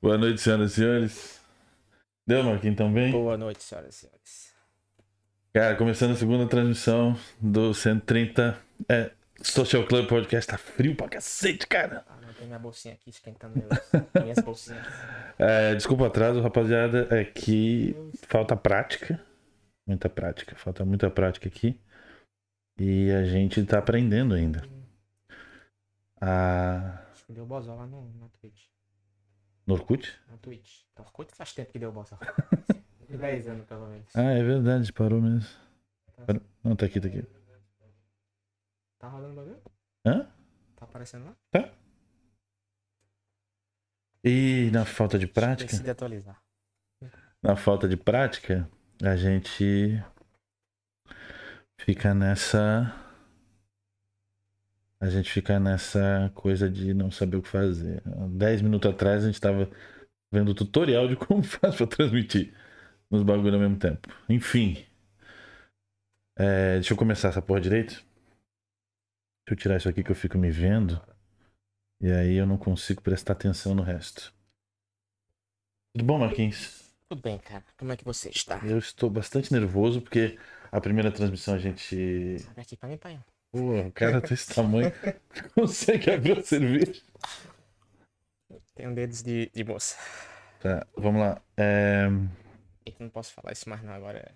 Boa noite, senhoras e senhores. Deu, Marquinhos, também? Boa noite, senhoras e senhores. Cara, começando a segunda transmissão do 130 é, Social Club Podcast. Tá frio pra cacete, cara. Ah, não tem minha bolsinha aqui esquentando meus, minhas bolsinhas. É, desculpa o atraso, rapaziada. É que falta prática. Muita prática. Falta muita prática aqui. E a gente tá aprendendo ainda. Ah, Acho que deu bozó lá no, na Twitch. No Orkut? Na Twitch. Então, Orkut faz tempo que deu bozó. 10 anos, pelo menos. Ah, é verdade, parou mesmo. Parou. Não, tá aqui, tá aqui. Tá rolando o bagulho? Hã? Tá aparecendo lá? E na falta de prática? Decidi atualizar. na falta de prática, a gente fica nessa. A gente fica nessa coisa de não saber o que fazer. 10 minutos atrás a gente tava vendo o tutorial de como faz pra transmitir nos bagulho ao mesmo tempo. Enfim. É, deixa eu começar essa porra direito. Deixa eu tirar isso aqui que eu fico me vendo. E aí eu não consigo prestar atenção no resto. Tudo bom, Marquinhos? Tudo bem, cara. Como é que você está? Eu estou bastante nervoso porque a primeira transmissão a gente. Aqui pra mim, pai. Pô, o cara tem esse tamanho. Consegue abrir a cerveja. Tenho dedos de, de moça. Tá, vamos lá. É... Eita, não posso falar isso mais não agora.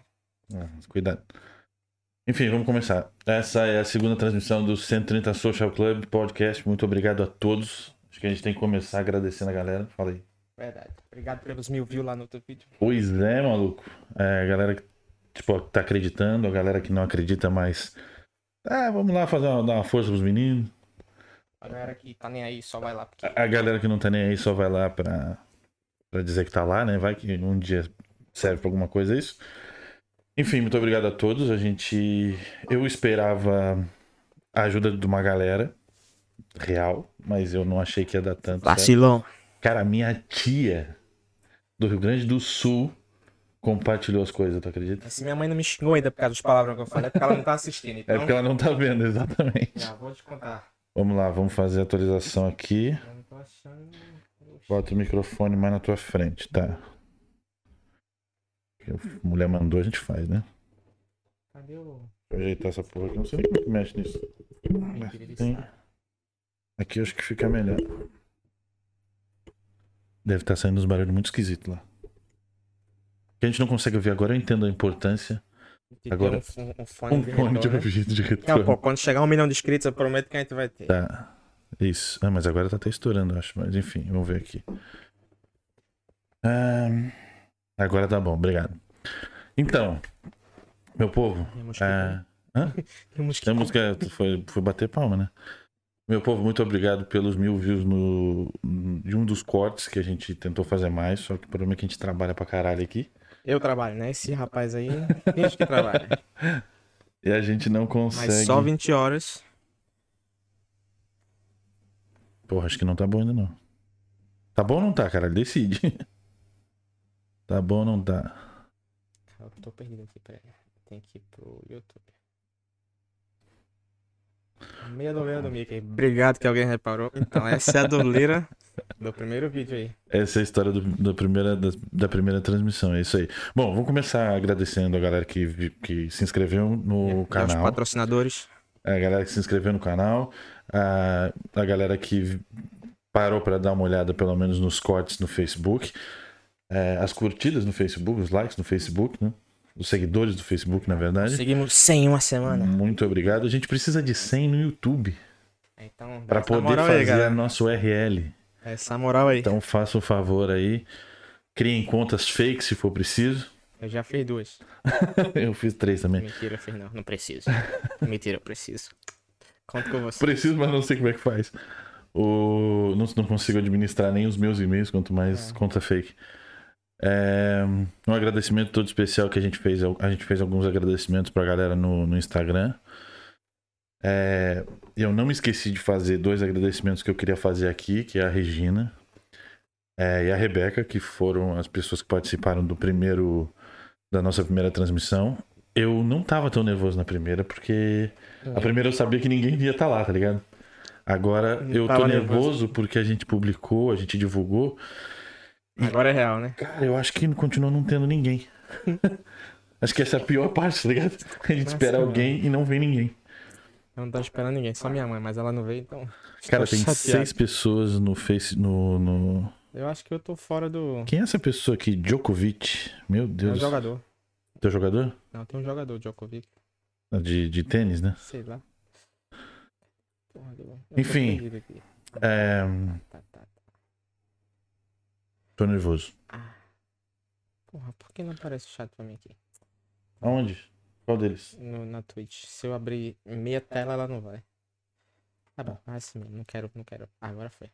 ah, cuidado. Enfim, vamos começar. Essa é a segunda transmissão do 130 Social Club Podcast. Muito obrigado a todos. Acho que a gente tem que começar agradecendo a galera. Fala aí. Verdade. Obrigado pelos mil views lá no outro vídeo. Pois é, maluco. É, a galera que tipo, tá acreditando, a galera que não acredita mais. Ah, vamos lá fazer uma, dar uma força pros meninos. A galera que tá nem aí só vai lá porque. A galera que não tá nem aí só vai lá pra, pra dizer que tá lá, né? Vai que um dia serve pra alguma coisa isso. Enfim, muito obrigado a todos. A gente. Eu esperava a ajuda de uma galera real, mas eu não achei que ia dar tanto. certo? Vacilão. Cara, minha tia do Rio Grande do Sul compartilhou as coisas, tu acredita? Se minha mãe não me xingou ainda por causa dos palavrões que eu falei, é porque ela não tá assistindo. É Então, porque ela não tá vendo, exatamente. já vou te contar. Vamos lá, vamos fazer a atualização aqui. Eu não tô achando. Bota o microfone mais na tua frente, tá? A mulher mandou, a gente faz, né? Cadê o. Eu ajeitar essa porra aqui. Não sei nem como é que mexe nisso. Tem. Aqui eu acho que fica melhor. Deve estar saindo uns barulhos muito esquisitos lá. Que a gente não consegue ouvir agora, eu entendo a importância. Agora, Um, um, fone, Um de fone de retorno. ouvido de a retorno. pouco, quando chegar um milhão de inscritos, eu prometo que a gente vai ter. Tá. Isso. Ah, mas agora tá até estourando, eu acho. Mas enfim, vamos ver aqui. Ah, agora tá bom, obrigado. Então, meu povo. Ah, hã? Tem mosquito. Tem música, foi, foi bater palma, né? Meu povo, muito obrigado pelos mil views no, de um dos cortes que a gente tentou fazer mais, só que o problema é que a gente trabalha pra caralho aqui. Eu trabalho, né? Esse rapaz aí, finge que trabalha. E a gente não consegue. Mas só 20 horas. Porra, acho que não tá bom ainda não. Tá bom ou não tá, cara? Decide. Tá bom ou não tá? Eu tô perdido aqui, peraí. Tem que ir pro YouTube. Meia doleira do Mickey. Obrigado que alguém reparou. Então, essa é a doleira do primeiro vídeo aí. Essa é a história do- da, primeira, da, da primeira transmissão, é isso aí. Bom, vamos começar agradecendo a galera que, que se inscreveu no E aos canal. patrocinadores. A galera que se inscreveu no canal. A, a galera que parou para dar uma olhada, pelo menos, nos cortes no Facebook. é, as curtidas no Facebook, os likes no Facebook, né? Os seguidores do Facebook, na verdade. Seguimos 100 em uma semana. Muito obrigado. A gente precisa de 100 no YouTube Então, dá para poder aí, fazer a galera. nossa URL. Essa moral aí. Então faça o favor aí. Criem contas fake se for preciso. Eu já fiz duas. Eu fiz três também. Mentira, eu fiz não. Não preciso. Mentira, eu preciso. Conto com você. Preciso, mas não sei como é que faz. O... Não, não consigo administrar nem os meus e-mails, quanto mais É. conta fake. É, Um agradecimento todo especial que a gente fez. A gente fez alguns agradecimentos pra galera no, no Instagram. É, Eu não me esqueci de fazer dois agradecimentos que eu queria fazer aqui, que é a Regina é, e a Rebeca, que foram as pessoas que participaram do primeiro da nossa primeira transmissão. Eu não tava tão nervoso na primeira, porque a primeira eu sabia que ninguém ia estar lá, tá ligado? Agora eu tô nervoso. porque a gente publicou, a gente divulgou. Agora é real, né? Cara, eu acho que continua não tendo ninguém. acho que essa é a pior parte, tá ligado? A gente Nossa, espera mano. alguém e não vem ninguém. Eu não tô esperando ninguém, só minha mãe, mas ela não veio, então. Cara, tem chateado. seis pessoas no Face. No, no- Eu acho que eu tô fora do. Quem é essa pessoa aqui? Djokovic. Meu É um Deus. jogador. Teu jogador? Não, tem um jogador, Djokovic. De, de tênis, né? Sei lá. Porra, Enfim. É. Tá, tá, tá. Tô nervoso. Porra, por que não aparece o chat pra mim aqui? Aonde? Qual deles? No, na Twitch. Se eu abrir meia tela, ela não vai. Tá bom, é assim mesmo. Não quero, não quero. Ah, agora foi.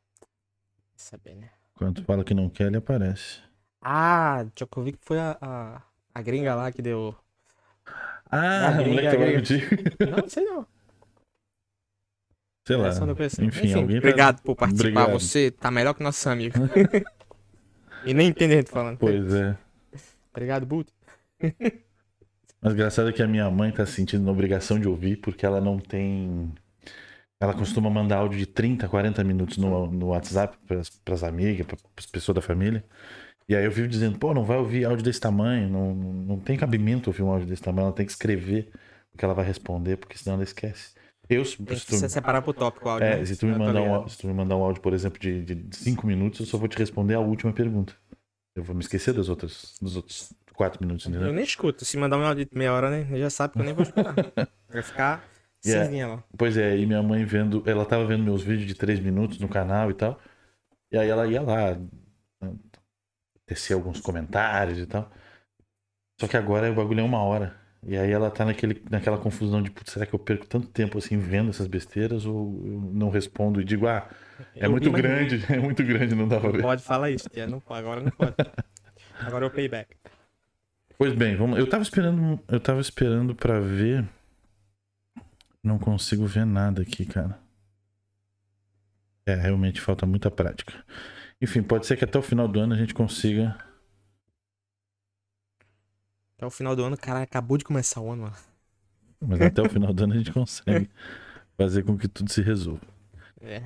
Saber, né? Quando fala que não quer, ele aparece. Ah, Djokovic foi a, a, a gringa lá que deu. Ah, Ah, moleque gringa, trabalha gringa. contigo. Não, sei não. Sei lá. Não não. Enfim, alguém tá- obrigado por participar. Obrigado. Você tá melhor que nossos amigos. e nem entende a gente falando. Pois é. Obrigado, Buto. Mas engraçado é que a minha mãe tá se sentindo na obrigação de ouvir, porque ela não tem. Ela costuma mandar áudio de 30, 40 minutos no, no WhatsApp pras, pras amigas, pra- pras pessoas da família. E aí eu vivo dizendo, pô, não vai ouvir áudio desse tamanho, não, não tem cabimento ouvir um áudio desse tamanho, ela tem que escrever o que ela vai responder, porque senão ela esquece. Eu, se Tem se que tu, se separar pro tópico o áudio. é, né? se tu me Eu mandar um, se tu me mandar um áudio, por exemplo, de, de 5 minutos, eu só vou te responder a última pergunta. Eu vou me esquecer das outras, dos outros 4 minutos, Eu entendeu? nem escuto. Se mandar um áudio de meia hora, né? Ele já sabe que eu nem vou escutar. Vai ficar Yeah. cinzinha lá. Pois é, e minha mãe vendo, ela tava vendo meus vídeos de 3 minutos no canal e tal. E aí ela ia lá né, tecer alguns comentários e tal. Só que agora o bagulho é uma hora. E aí ela tá naquele, naquela confusão de, putz, será que eu perco tanto tempo assim vendo essas besteiras ou eu não respondo e digo, ah, é Eu muito grande, é muito grande, não dá pra ver. pode falar isso, tia. Não, agora não pode. Agora é o playback. Pois bem, vamos, eu tava esperando, eu tava esperando pra ver. Não consigo ver nada aqui, cara. É, realmente falta muita prática. Enfim, pode ser que até o final do ano a gente consiga. Até o final do ano, cara, acabou de começar o ano, mano. Mas até o final do ano a gente consegue fazer com que tudo se resolva. É.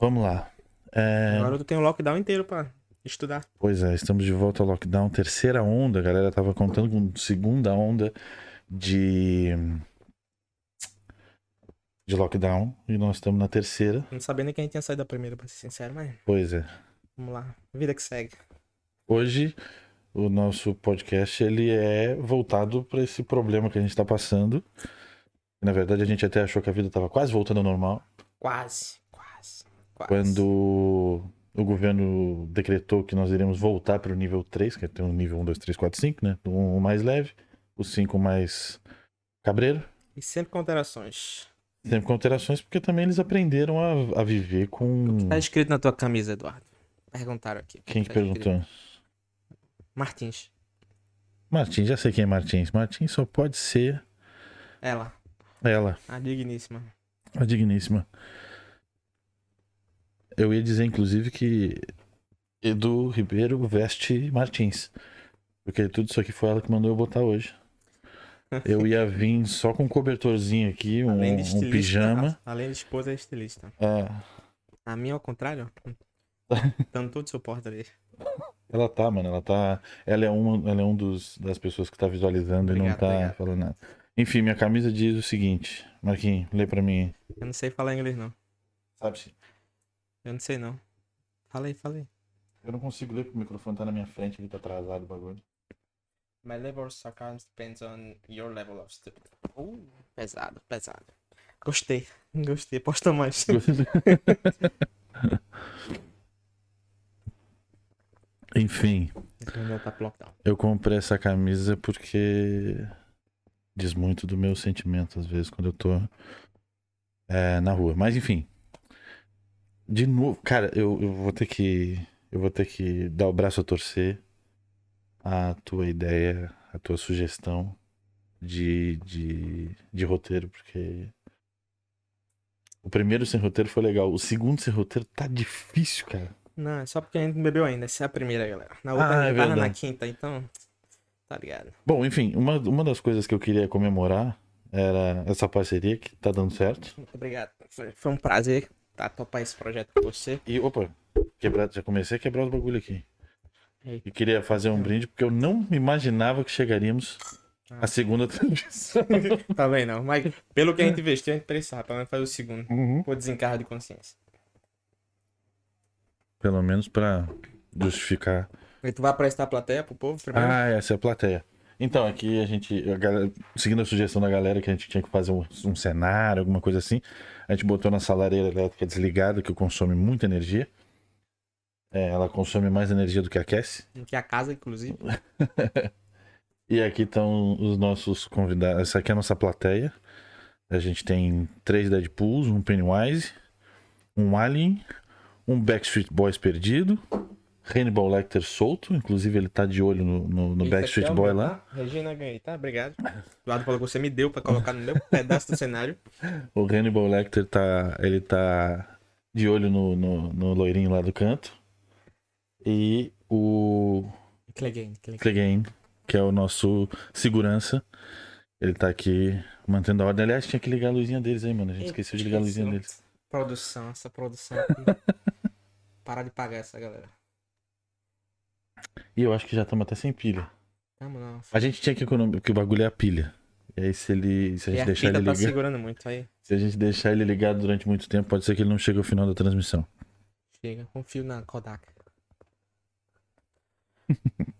Vamos lá. É, Agora eu tenho o lockdown inteiro pra estudar. Pois é, estamos de volta ao lockdown. Terceira onda, a galera tava contando com segunda onda de. de lockdown. E nós estamos na terceira. Não sabia nem que a gente tinha saído da primeira, pra ser sincero, mas Pois é. vamos lá. Vida que segue. Hoje o nosso podcast ele é voltado para esse problema que a gente está passando. Na verdade, a gente até achou que a vida estava quase voltando ao normal Quase, quase, quase. quando o governo decretou que nós iríamos voltar para o nível 3, que tem o nível 1, 2, 3, 4, 5, né? O 1 mais leve, o 5 mais cabreiro. E sempre com alterações. Sempre com alterações, porque também eles aprenderam a, a viver com. Tá escrito na tua camisa, Eduardo. Perguntaram aqui. Quem que Tá escrito. Martins. Martins, já sei quem é Martins. Martins só pode ser Ela, ela. a digníssima. A digníssima. Eu ia dizer, inclusive, que Edu Ribeiro veste Martins. Porque tudo isso aqui foi ela que mandou eu botar hoje. Eu ia vir só com um cobertorzinho aqui, um, um pijama. Além de esposa, é estilista. É, A minha, ao contrário. Dando todo o suporte ali. Ela tá, mano. Ela tá. Ela é uma, ela é um dos, das pessoas que tá visualizando e não Obrigado, tá obrigado. falando nada. Enfim, minha camisa diz o seguinte. Marquinhos, lê pra mim. Eu não sei falar inglês, não. Sabe se. Eu não sei, não. Fala aí, fala aí. Eu não consigo ler porque o microfone tá na minha frente, ele tá atrasado o bagulho. My level of sarcasm depends on your level of stupid. Uh, pesado, pesado. Gostei, gostei. Posta mais. Enfim, voltar pro lockdown. eu comprei essa camisa porque diz muito do meu sentimento, às vezes, quando eu tô é, na rua. Mas enfim. De novo, cara, eu, eu vou ter que. Eu vou ter que dar o braço a torcer a tua ideia, a tua sugestão de, de, de roteiro, porque. O primeiro sem roteiro foi legal. O segundo sem roteiro tá difícil, cara. Não, é só porque a gente não bebeu ainda. Essa é a primeira, galera. Na outra Ah, a é gente tava na quinta, então. Tá ligado. Bom, enfim, uma, uma das coisas que eu queria comemorar era essa parceria que tá dando certo. Muito obrigado. Foi, foi um prazer tá, topar esse projeto com você. E, opa, quebrar, já comecei a quebrar os bagulho aqui. E queria fazer um brinde porque eu não imaginava que chegaríamos à segunda transmissão. Tá bem, não. Mas pelo que a gente investiu, a gente precisava. Pelo menos fazer o segundo. Uhum. Por desencargo de consciência. Pelo menos pra justificar. E tu vai prestar a plateia pro povo primeiro? Ah, essa é a plateia. Então, aqui a gente, a galera- seguindo a sugestão da galera que a gente tinha que fazer um, um cenário, alguma coisa assim, a gente botou nossa lareira elétrica desligada, que consome muita energia. É, ela consome mais energia do que aquece. Que é a casa, inclusive. E aqui estão os nossos convidados. Essa aqui é a nossa plateia. A gente tem três Deadpools, um Pennywise, um Alien, um Backstreet Boys perdido, Hannibal Lecter solto, inclusive ele tá de olho no, no, no Esse Backstreet é Boy meu, lá. tá? Regina ganhei, tá? Obrigado. Eduardo falou que você me deu pra colocar no meu pedaço do cenário. O Hannibal Lecter tá. Ele tá de olho no, no, no loirinho lá do canto. E o. Clegane, que é o nosso segurança. Ele tá aqui mantendo a ordem. Aliás, tinha que ligar a luzinha deles aí, mano. A gente esqueceu de ligar a luzinha deles. Produção, essa produção aqui. Parar de pagar essa galera. E eu acho que já estamos até sem pilha. Vamos não. A gente tinha que economizar, porque o bagulho é a pilha. E aí se ele. Se a E gente a deixar ele tá ligado. segurando muito aí. Se a gente deixar ele ligado durante muito tempo, pode ser que ele não chegue ao final da transmissão. Chega, confio na Kodak.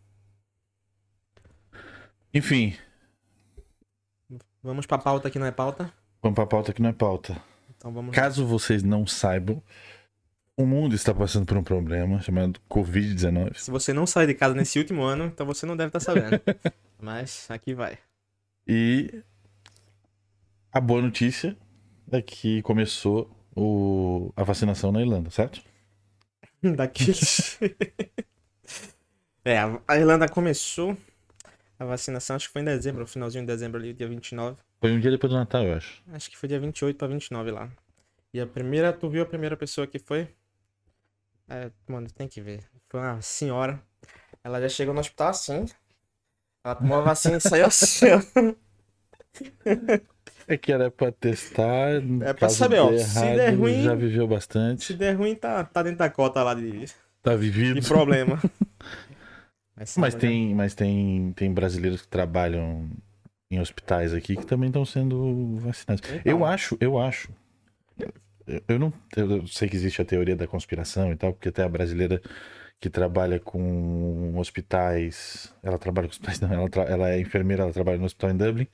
Enfim, Vamos pra pauta que não é pauta. vamos pra pauta que não é pauta. Então vamos. Caso vocês não saibam, o mundo está passando por um problema chamado Covid-19. Se você não saiu de casa nesse último ano, então você não deve estar sabendo. Mas aqui vai. E a boa notícia é que começou o... a vacinação na Irlanda, certo? Daqueles. é, a Irlanda começou a vacinação, acho que foi em dezembro, no finalzinho de dezembro ali, dia 29. Foi um dia depois do Natal, eu acho. Acho que foi dia 28 pra 29 lá. E a primeira, tu viu a primeira pessoa que foi? É, mano, tem que ver. Foi uma senhora. Ela já chegou no hospital assim. Ela tomou a vacina e saiu assim, ó. É que era pra testar. É pra saber, ó, dê se der ruim- Já viveu bastante. Se der ruim, tá, tá dentro da cota lá de, Tá vivido. de problema. Mas, Mas tem, mas tem, tem brasileiros que trabalham em hospitais aqui que também estão sendo vacinados. Então. Eu acho, eu acho. Eu, não eu sei que existe a teoria da conspiração e tal, porque até a brasileira que trabalha com hospitais, ela trabalha com hospitais, não, ela, ela é enfermeira, ela trabalha no hospital em Dublin.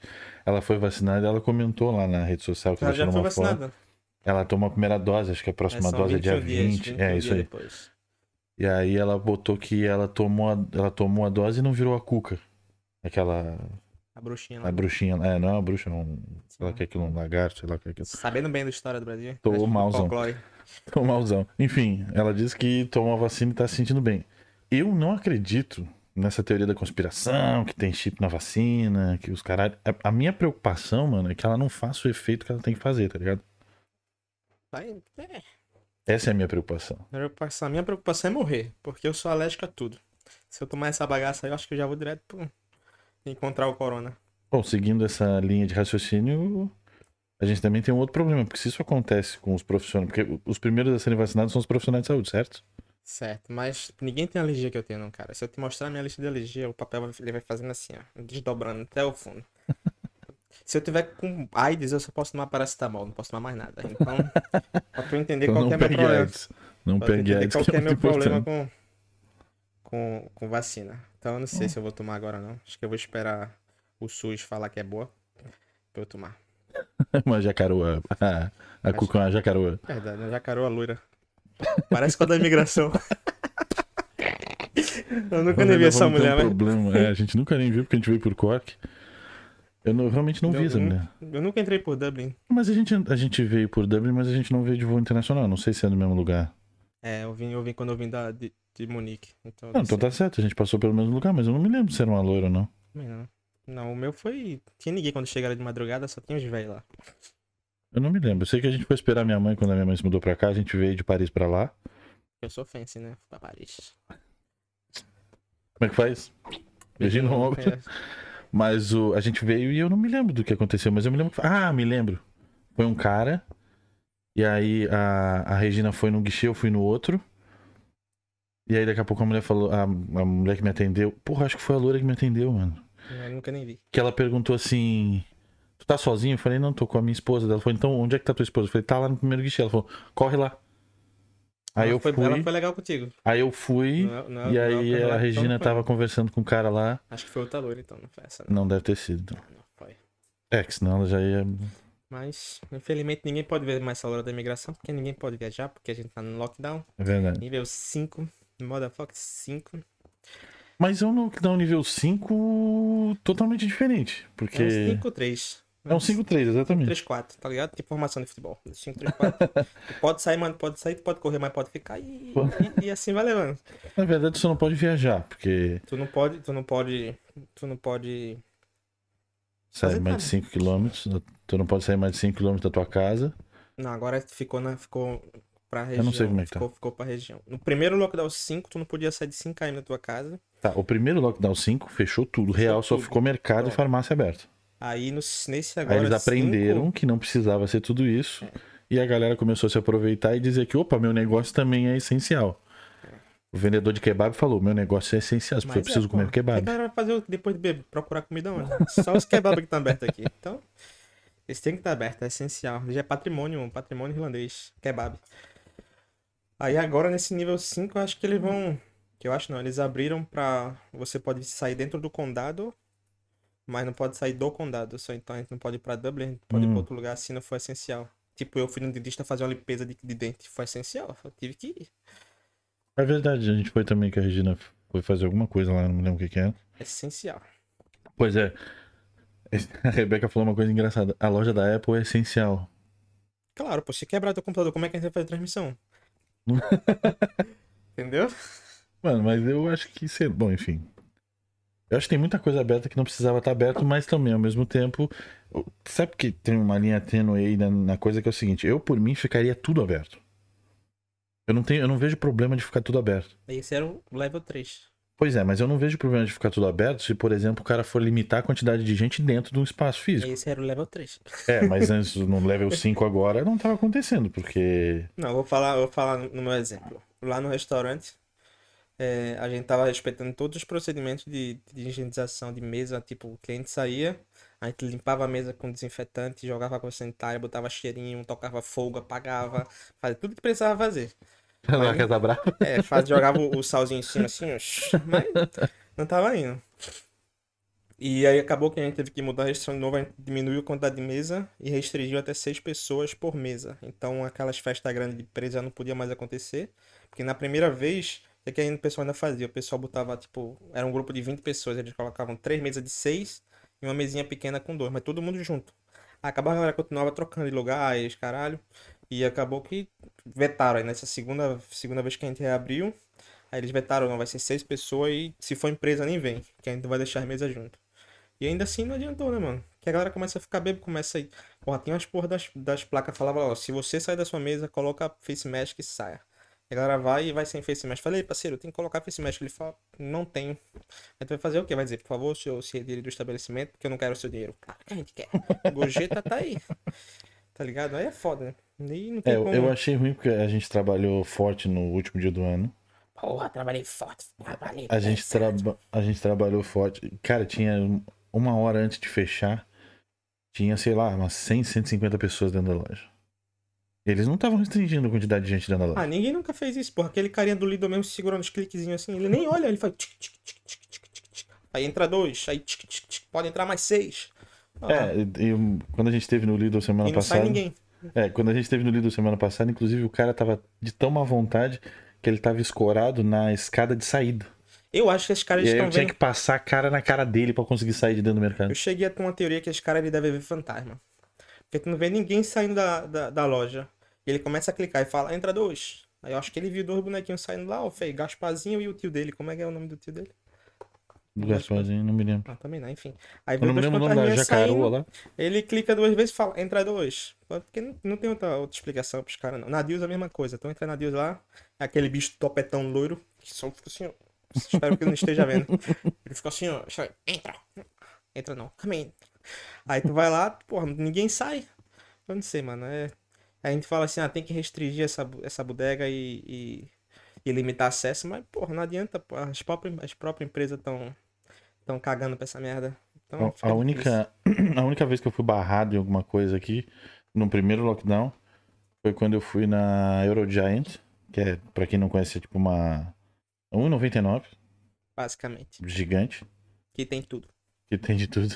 Ela foi vacinada, e ela comentou lá na rede social que Ela já foi uma foto. vacinada. Ela tomou a primeira dose, acho que a próxima são dose é dia 21 dias, 20. 21 é isso dias aí. depois. E aí ela botou que ela tomou a, ela tomou a dose e não virou a cuca. Aquela. A bruxinha lá. A bruxinha. É, não é uma bruxa, não. Sei lá o que é aquilo, um lagarto, sei lá o que é aquilo. Sabendo bem da história do Brasil. Tô acho que malzão. Tô malzão. Enfim, ela disse que tomou a vacina e tá se sentindo bem. Eu não acredito nessa teoria da conspiração, que tem chip na vacina, que os caras. A minha preocupação, mano, é que ela não faça o efeito que ela tem que fazer, tá ligado? Vai- é, Essa é a minha preocupação. minha preocupação- a minha preocupação é morrer, porque eu sou alérgico a tudo. Se eu tomar essa bagaça aí, eu acho que eu já vou direto pro... encontrar o corona. Bom, seguindo essa linha de raciocínio, a gente também tem um outro problema, porque se isso acontece com os profissionais, porque os primeiros a serem vacinados são os profissionais de saúde, certo? Certo, mas ninguém tem a alergia que eu tenho, não, cara. Se eu te mostrar a minha lista de alergia, o papel vai- ele vai fazendo assim, ó, desdobrando até o fundo. Se eu tiver com AIDS, eu só posso tomar paracetamol, não posso tomar mais nada. Então, pra tu entender Então qual é meu problema. AIDS. Não pegue AIDS, qual é é meu muito problema importante. com, com, com vacina. Então eu não sei se eu vou tomar agora não. Acho que eu vou esperar o SUS falar que é boa pra eu tomar. Uma jacaroa. A, a cuca é uma jacaroa. Verdade, né? Jacaroa loira. Parece com a da imigração. eu nunca nem vi essa mulher, um né? problema. É, a gente nunca nem viu, porque a gente veio por Cork. Eu não- realmente não vi Eu- essa eu- mulher. Eu nunca entrei por Dublin. Mas a gente, a gente veio por Dublin, mas a gente não veio de voo internacional. Não sei se é no mesmo lugar. É, eu vim, eu vim quando eu vim da, de, de Munique. Então, Não, então tá certo. A gente passou pelo mesmo lugar, mas eu não me lembro se era uma loira ou não. Não. Não, o meu foi. Tinha ninguém quando chegaram de madrugada, só tinha os velhos lá. Eu não me lembro. Eu sei que a gente foi esperar minha mãe quando a minha mãe se mudou pra cá. A gente veio de Paris pra lá. Eu sou fancy, né? Pra Paris. Como é que faz? Beijinho no ombro. Mas o, a gente veio e eu não me lembro do que aconteceu, mas eu me lembro que. Ah, me lembro. Foi um cara. E aí a, a Regina foi num guichê, eu fui no outro. E aí daqui a pouco a mulher falou, a, a mulher que me atendeu, porra, acho que foi a loura que me atendeu, mano. Eu nunca nem vi. Que ela perguntou assim: Tu tá sozinho? Eu falei, não, tô com a minha esposa. Ela falou, então onde é que tá tua esposa? Eu falei, tá lá no primeiro guichê. Ela falou, corre lá. Aí eu foi, fui. Ela foi legal contigo. Aí eu fui. Não é- não é- e não é aí a Regina então tava conversando com o cara lá. Acho que foi outra loira, então, não foi essa. Não, deve ter sido. então. não foi. É, que senão ela já ia. Mas, infelizmente, ninguém pode ver mais essa hora da imigração, porque ninguém pode viajar, porque a gente tá no lockdown. É verdade. Nível 5, Motherfucker 5. Mas é um lockdown nível 5 totalmente diferente. Porque. É um 5, 3. É um 5-3, exatamente. 3, 4, tá ligado? Tipo formação de futebol. 5, 3, 4. tu pode sair, mano, pode sair, tu pode correr, mas pode ficar e, e, e assim vai levando. Na verdade, você não pode viajar, porque Tu não pode, tu não pode, tu não pode... sai Fazer mais de 5 km. Tu não pode sair mais de 5 km da tua casa. Não, agora ficou, na, ficou pra região. não sei como é que tá. ficou, ficou pra região. No primeiro lockdown 5, tu não podia sair de 5 km da tua casa. Tá, o primeiro lockdown 5 fechou tudo. Real só tudo. ficou mercado e Pronto. farmácia aberta. Aí no, nesse Aí agora eles aprenderam cinco- que não precisava ser tudo isso. E a galera começou a se aproveitar e dizer que, opa, meu negócio também é essencial. O vendedor de kebab falou: meu negócio é essencial, porque Mas eu preciso é, comer pô, O kebab. que a galera vai fazer depois de beber? Procurar comida onde? Só os kebab que estão abertos aqui. Então, eles têm que estar abertos, é essencial. Já é patrimônio, patrimônio irlandês, kebab. Aí agora nesse nível 5, eu acho que eles vão. Que eu acho não, eles abriram pra. Você pode sair dentro do condado, mas não pode sair do condado. Só então a gente não pode ir pra Dublin, a gente pode ir Hum. pra outro lugar se não for essencial. Tipo, eu fui no dentista fazer uma limpeza de, de dente, foi essencial. Eu tive que ir. É verdade, a gente foi também que a Regina foi fazer alguma coisa lá, não me lembro o que, que era. É essencial. Pois é. A Rebeca falou uma coisa engraçada. A loja da Apple é essencial. Claro, pô, se quebrar teu computador, como é que a gente vai fazer transmissão? Entendeu? Mano, mas eu acho que ser. Bom, enfim. Eu acho que tem muita coisa aberta que não precisava estar aberto, mas também, ao mesmo tempo. Sabe que tem uma linha tênue aí na, na coisa que é o seguinte: eu, por mim, ficaria tudo aberto. Eu não, tenho, eu não vejo problema de ficar tudo aberto. Esse era o level 3. Pois é, mas eu não vejo problema de ficar tudo aberto se, por exemplo, o cara for limitar a quantidade de gente dentro de um espaço físico. Esse era o level 3. É, mas antes, no level 5 agora, não tava acontecendo, porque. Não, vou falar, vou falar no meu exemplo. Lá no restaurante, é, a gente tava respeitando todos os procedimentos de, de higienização de mesa. Tipo, o cliente saía, a gente limpava a mesa com desinfetante, jogava água sanitária, botava cheirinho, tocava fogo, apagava, fazia tudo que precisava fazer. Na casa brava. É, faz, jogava o, salzinho em cima assim, ó, mas não tava indo. E aí acabou que a gente teve que mudar a restrição de novo, a gente diminuiu a quantidade de mesa e restringiu até seis pessoas por mesa. Então aquelas festas grandes de presa não podia mais acontecer, porque na primeira vez, o que ainda o pessoal ainda fazia? O pessoal botava, tipo, era um grupo de 20 pessoas, eles colocavam três mesas de seis e uma mesinha pequena com dois, mas todo mundo junto. Acabou a galera continuava trocando de lugares, caralho. E acabou que vetaram aí nessa segunda, segunda vez que a gente reabriu. Aí eles vetaram, não, vai ser seis pessoas e se for empresa nem vem, que a gente vai deixar as mesas junto. E ainda assim não adiantou, né, mano? Que a galera começa a ficar bêbado, começa a ir. Porra, tem umas porra das, das placas falava, ó, se você sair da sua mesa, coloca face mask e saia. E a galera vai e vai sem face mask. Falei, parceiro, tem que colocar face mask. Ele fala, não tenho. Aí tu vai fazer o quê? Vai dizer, por favor, senhor, se retire do estabelecimento, porque eu não quero o seu dinheiro. Claro que a gente quer. Gorjeta tá aí. Tá ligado? Aí é foda, né? Nem não tem É, eu, como. eu achei ruim porque a gente trabalhou forte no último dia do ano. Porra, trabalhei forte. Trabalhei A gente, traba... a gente trabalhou forte. Cara, tinha uma hora antes de fechar, tinha, sei lá, umas 100, 150 pessoas dentro da loja. Eles não estavam restringindo a quantidade de gente dentro da Ah, loja. ninguém nunca fez isso, porra. Aquele carinha do Lidl mesmo segurando os cliquezinhos assim, ele nem olha, ele faz. tic, tic, tic, tic, tic, tic, tic. Aí entra dois, aí tic, tic, tic, pode entrar mais seis. Ah, É, quando a gente esteve no Lidl semana e não sai passada. ninguém. É, quando a gente esteve no Lidl semana passada, inclusive o cara tava de tão má vontade que ele tava escorado na escada de saída. Eu acho que esses caras E aí estão eu tinha vendo. que passar a cara na cara dele pra conseguir sair de dentro do mercado. Eu cheguei a ter uma teoria que esses caras ele devem ver fantasma. Porque tu não vê ninguém saindo da, da, da loja. E ele começa a clicar e fala, entra dois. Aí eu acho que ele viu dois bonequinhos saindo lá, ó, feio, Gasparzinho e o tio dele. Como é que é o nome do tio dele? Gasparzinho, não me lembro. Ah, também não, enfim. Aí o nome da fantasminhas saindo, lá. Ele clica duas vezes e fala, entra dois. Porque não, não tem outra, outra explicação pros caras, não. Na Deus é a mesma coisa. Então entra na Deus lá, é aquele bicho topetão loiro, que só fica assim, ó. Espero que não esteja vendo. Ele fica assim, ó. Entra. Entra não, come Aí tu vai lá, porra, ninguém sai. Eu não sei, mano. É... A gente fala assim, ah, tem que restringir essa, essa bodega e, e. e limitar acesso, mas, porra, não adianta. As próprias, as próprias empresas estão tão cagando pra essa merda. Então, A- difícil. única, a única vez que eu fui barrado em alguma coisa aqui, no primeiro lockdown, foi quando eu fui na Eurogiant, que é, pra quem não conhece, é tipo uma 1,99, Basicamente. gigante, Que tem tudo. que tem de tudo.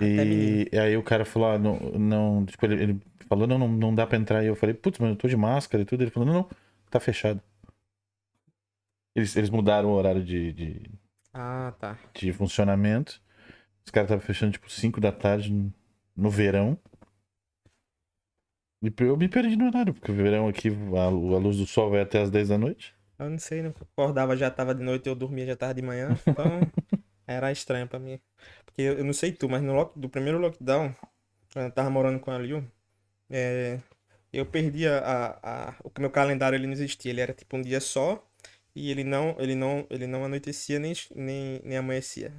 E, e aí o cara falou, ah, não, não tipo, ele, ele falou, não, não, não dá pra entrar. E eu falei, putz, mas eu tô de máscara e tudo. Ele falou, não, não, tá fechado. Eles, eles mudaram o horário de, de, Ah, tá. de funcionamento. Os caras estavam fechando tipo 5 da tarde no- verão. E eu me perdi no horário, porque o verão aqui, a, luz do sol vai até as 10 da noite. Eu não sei, não acordava já tava de noite, eu dormia já tava de manhã, então era estranho pra mim. Porque eu, eu não sei tu, mas no lock, do primeiro lockdown, quando eu tava morando com a Liu, é, eu perdi a, a, a- o meu calendário ele não existia, ele era tipo um dia só e ele não, ele não, ele não anoitecia nem, nem, nem amanhecia.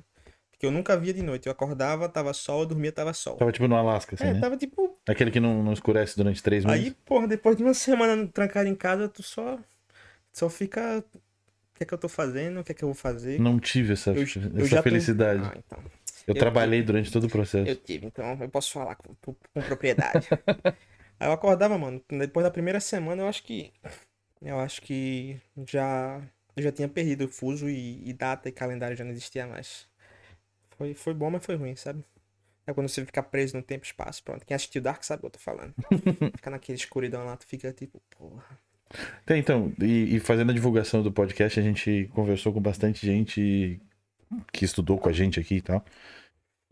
Porque eu nunca via de noite, eu acordava, tava sol, eu dormia, tava sol. Tava tipo no Alasca, assim, É, né? tava tipo Aquele que não, não escurece durante 3 meses. Aí, porra, depois de uma semana trancado em casa, tu só, só fica. O que é que eu tô fazendo? O que é que eu vou fazer? Não tive essa, Eu- essa eu já tô- felicidade. Ah, então. eu eu trabalhei durante todo o processo. Eu tive, então eu posso falar com, com- com propriedade. Aí eu acordava, mano. Depois da primeira semana, eu acho que. Eu acho que já. Eu já tinha perdido o fuso e, e data e calendário já não existia mais. Foi, foi bom, mas foi ruim, sabe? É quando você fica preso no tempo e espaço, pronto. Quem assistiu Dark sabe o que eu tô falando. fica naquele escuridão lá, tu fica tipo, porra. Tem, então, e, e fazendo a divulgação do podcast, a gente conversou com bastante gente que estudou com a gente aqui e tal.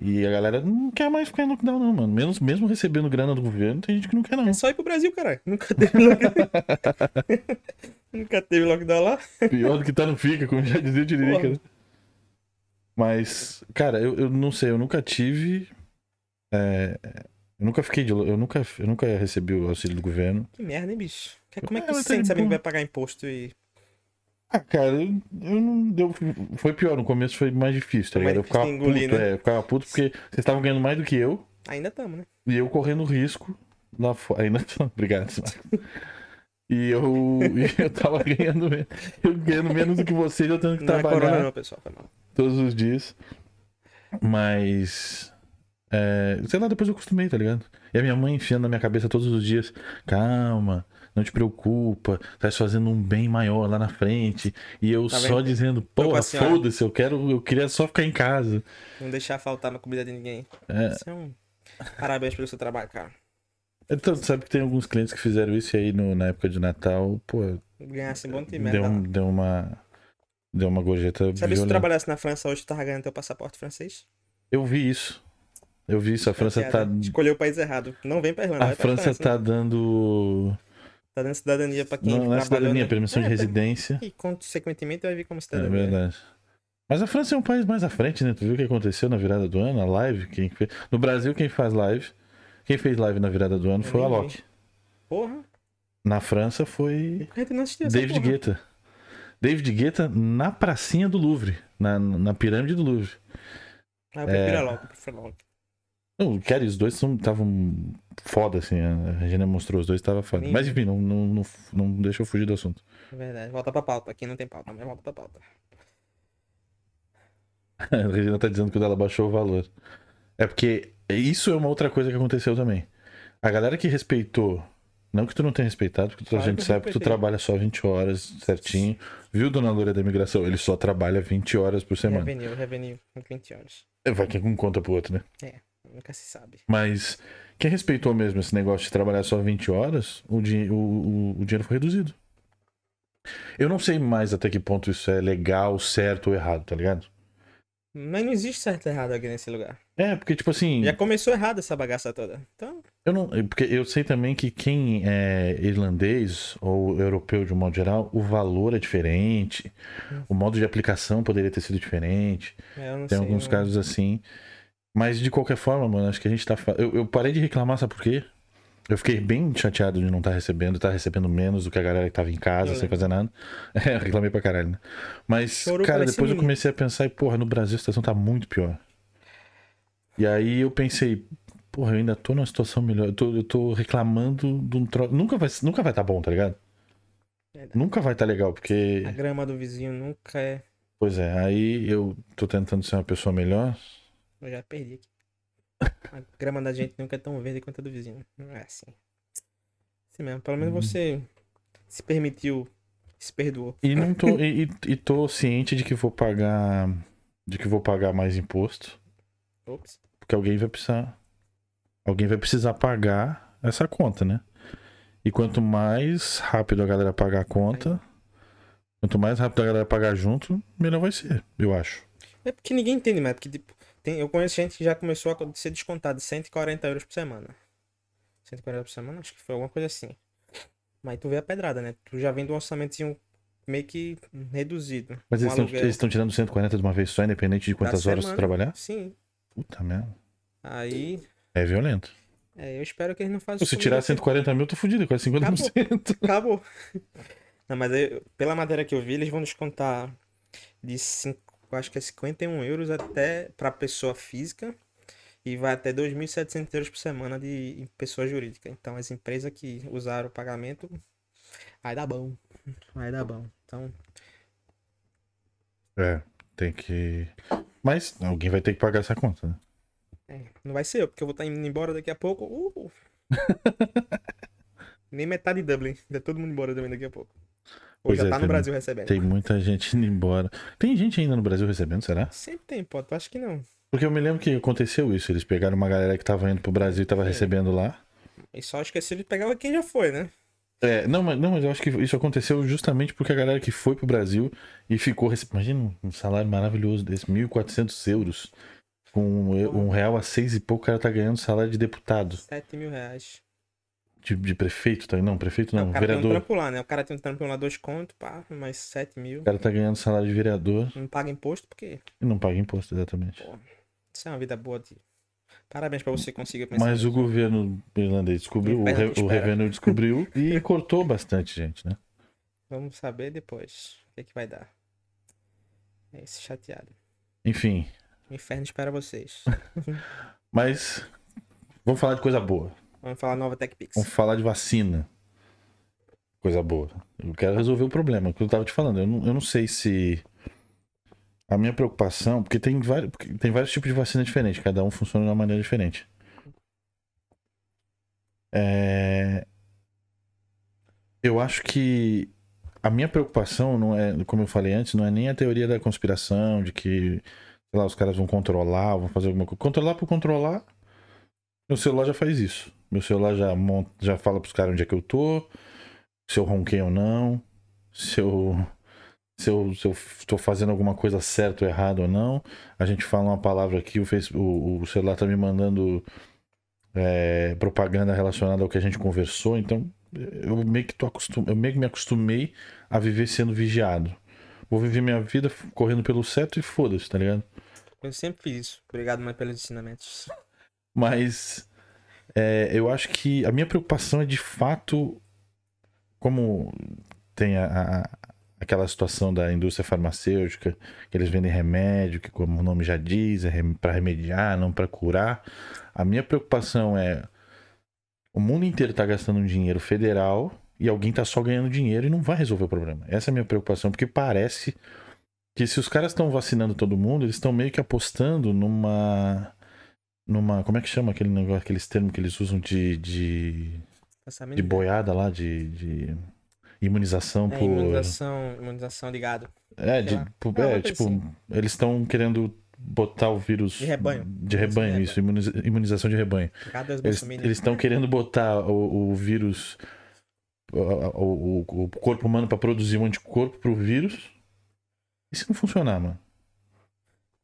E a galera não quer mais ficar em lockdown, não, mano. Mesmo, mesmo recebendo grana do governo, tem gente que não quer, não. É só ir pro Brasil, caralho. Nunca teve lockdown. Nunca teve lockdown lá. Pior do que tá no Fica, como já dizia o Tiririca, né? Mas, cara, eu, eu não sei, eu nunca tive. é, eu nunca fiquei de. Eu nunca, eu nunca recebi o auxílio do governo. Que merda, hein, bicho? Como é que É, tá sente sabendo que vai pagar imposto e. Ah, cara, eu, eu não. Deu, foi pior, no começo foi mais difícil, tá ligado? Eu ficava engolir, puto, né? é, eu ficava puto porque vocês estavam ganhando mais do que eu. Ainda estamos, né? E eu correndo risco lá fora. Ainda tô... Obrigado. E eu, e eu tava ganhando, eu ganhando menos do que vocês, eu tendo que Não é trabalhar corona, não, pessoal. Foi mal. todos os dias. Mas. é, sei lá, depois eu acostumei, tá ligado? E a minha mãe enfiando na minha cabeça todos os dias: calma, não te preocupa, tá fazendo um bem maior lá na frente. E eu Tá só vendo? dizendo: pô, a senhora. foda-se, eu quero, eu queria só ficar em casa. Não deixar faltar na comida de ninguém. É, Isso é um. Parabéns pelo seu trabalho, cara. então, sabe que tem alguns clientes que fizeram isso aí no, na época de Natal, pô, Ganhasse bom time, deu, merda. um- deu uma. Deu uma gorjeta Sabe se tu trabalhasse na França hoje, tu tava ganhando teu passaporte francês? Eu vi isso. Eu vi isso. A França tá. Piada. Escolheu o país errado. Não vem pra Irlanda, A França França, tá né? dando. Tá dando cidadania pra quem Não, não é cidadania, né? permissão de É, residência. E consequentemente vai vir como É cidadania. verdade. Mas a França é um país mais à frente, né? Tu viu o que aconteceu na virada do ano? A live? Quem fez... No Brasil, quem faz live. Quem fez live na virada do ano foi o. Alok. Porra, Na França foi David porra? Guetta. David Guetta na pracinha do Louvre. Na, na pirâmide do Louvre. Ah, eu prefiro É. a Loki, eu prefiro a Loki. Não, cara, os dois estavam foda, assim. A Regina mostrou, os dois estavam foda. Sim. Mas enfim, não, não, não, não deixa eu fugir do assunto. É verdade. Volta pra pauta. Aqui não tem pauta, mas volta pra pauta. A Regina tá dizendo que o dela baixou o valor. É porque isso é uma outra coisa que aconteceu também. A galera que respeitou. Não que tu não tenha respeitado, porque a Claro gente que sabe que tu trabalha só 20 horas certinho. Viu, dona Loura da imigração? Ele só trabalha 20 horas por semana. Revenue, revenue, com 20 horas. Vai que um conta pro outro, né? Nunca se sabe. Mas quem respeitou mesmo esse negócio de trabalhar só 20 horas, o, di- o, o, o dinheiro foi reduzido. Eu não sei mais até que ponto isso é legal, certo ou errado, tá ligado? Mas não existe certo e errado aqui nesse lugar. É, porque, tipo assim. Já começou errado essa bagaça toda. Então, Eu não, porque eu sei também que quem é irlandês ou europeu de um modo geral, o valor é diferente, o modo de aplicação poderia ter sido diferente. é, Tem sei. alguns não- casos assim. Mas de qualquer forma, mano, acho que a gente tá. Eu, eu parei de reclamar, sabe por quê? Eu fiquei bem chateado de não estar recebendo, estar recebendo menos do que a galera que tava em casa, sem lembro. fazer nada. É, eu reclamei pra caralho, né? Mas, Chorou, cara, depois eu comecei a pensar, e, porra, no Brasil a situação tá muito pior. E aí eu pensei, porra, eu ainda tô numa situação melhor. Eu tô, eu tô reclamando de um troço. Nunca vai, nunca vai tá bom, tá ligado? Verdade. Nunca vai estar legal, porque. A grama do vizinho nunca é. Pois é, aí eu tô tentando ser uma pessoa melhor. Eu já perdi aqui. A grama da gente nunca é tão verde quanto a do vizinho. Não é assim. Assim mesmo. Pelo menos Uhum. você se permitiu, se perdoou. E não tô. e, e- tô ciente de que vou pagar. De que vou pagar mais imposto. Ops. Porque alguém vai precisar. Alguém vai precisar pagar essa conta, né? E quanto mais rápido a galera pagar a conta, quanto mais rápido a galera pagar junto, melhor vai ser, eu acho. É porque ninguém entende, mas porque, tipo, tem, eu conheço gente que já começou a ser descontado 140 euros por semana. 140 por semana? Acho que foi alguma coisa assim. Mas tu vê a pedrada, né? Tu já vem do orçamentozinho meio que reduzido. Mas eles estão tirando 140 de uma vez só, independente de da quantas horas tu trabalhar? Sim. Puta merda. Aí, É violento. é, eu espero que eles não façam Se tirar comigo. 140 mil, eu tô fudido, quase 50%. Acabou. Não, mas aí, pela matéria que eu vi, eles vão descontar de 5, acho que é 51 euros até pra pessoa física e vai até 2.700 euros por semana de pessoa jurídica. Então, as empresas que usaram o pagamento, vai dar bom. Vai dar bom. Então, É, tem que. Mas alguém vai ter que pagar essa conta, né? é, não vai ser eu, porque eu vou estar indo embora daqui a pouco. Uh! Nem metade de Dublin. Vai todo mundo embora também daqui a pouco. Ou Pois já é, tá no. Brasil recebendo. Tem muita gente indo embora. Tem gente ainda no Brasil recebendo, será? Sempre tem, pô. Tu acha que não? Porque eu me lembro que aconteceu isso. Eles pegaram uma galera que tava indo pro Brasil e tava É. recebendo lá. E só esqueci de pegar quem já foi, né? É, não, mas, não, mas eu acho que isso aconteceu justamente porque a galera que foi pro Brasil e ficou recebendo. Imagina um salário maravilhoso desse, 1.400 euros. Com um, um real a seis e pouco, o cara tá ganhando salário de deputado. 7 mil reais. De, de prefeito, tá? Não, prefeito não, o cara tem um vereador. trampo lá, né? O cara tem um trampo lá, dois contos, pá, mais 7 mil. O cara tá ganhando salário de vereador Não paga imposto porque e não paga imposto, exatamente. isso é uma vida boa de. Parabéns pra você conseguir pensar. Mas o governo irlandês descobriu, o, re, o. Revenue descobriu e cortou bastante gente, né? Vamos saber depois o que, que vai dar. É esse chateado. Enfim, O inferno espera vocês. mas vamos falar de coisa boa. Vamos falar nova TechPix. Vamos falar de vacina. Coisa boa. Eu quero resolver o problema, que eu tava te falando. Eu não, eu não sei se. A minha preocupação, porque tem vários, tem vários tipos de vacina diferentes, cada um funciona de uma maneira diferente. É, Eu acho que a minha preocupação não é, como eu falei antes, não é nem a teoria da conspiração, de que, sei lá, os caras vão controlar, vão fazer alguma coisa. Controlar por controlar, meu celular já faz isso. Meu celular já, monta, já fala pros caras onde é que eu tô, se eu ronquei ou não, se eu, se eu, se eu tô fazendo alguma coisa certa ou errada ou não. A gente fala uma palavra aqui, o, face, o, o celular tá me mandando é, propaganda relacionada ao que a gente conversou, então eu meio que tô acostum, eu meio que me acostumei a viver sendo vigiado. Vou viver minha vida correndo pelo certo e foda-se, tá ligado? Eu sempre fiz isso. Obrigado, mãe, pelos ensinamentos. Mas é, eu acho que a minha preocupação é de fato como tem a, a- aquela situação da indústria farmacêutica, que eles vendem remédio, que como o nome já diz, é para remediar, não para curar. A minha preocupação é o mundo inteiro tá gastando um dinheiro federal e alguém tá só ganhando dinheiro e não vai resolver o problema. Essa é a minha preocupação, porque parece que se os caras estão vacinando todo mundo, eles estão meio que apostando numa numa. Como é que chama aquele negócio, aqueles termos que eles usam de. de, é de boiada lá, de. de imunização É, por. imunização, imunização de gado. É, de, por- É, é, tipo, assim. eles estão querendo botar o vírus. De rebanho. De rebanho, De isso, imuniza- imunização de rebanho. É Eles estão querendo botar o, o vírus. O, o- o- o corpo humano pra produzir um anticorpo pro vírus. E se não funcionar, mano?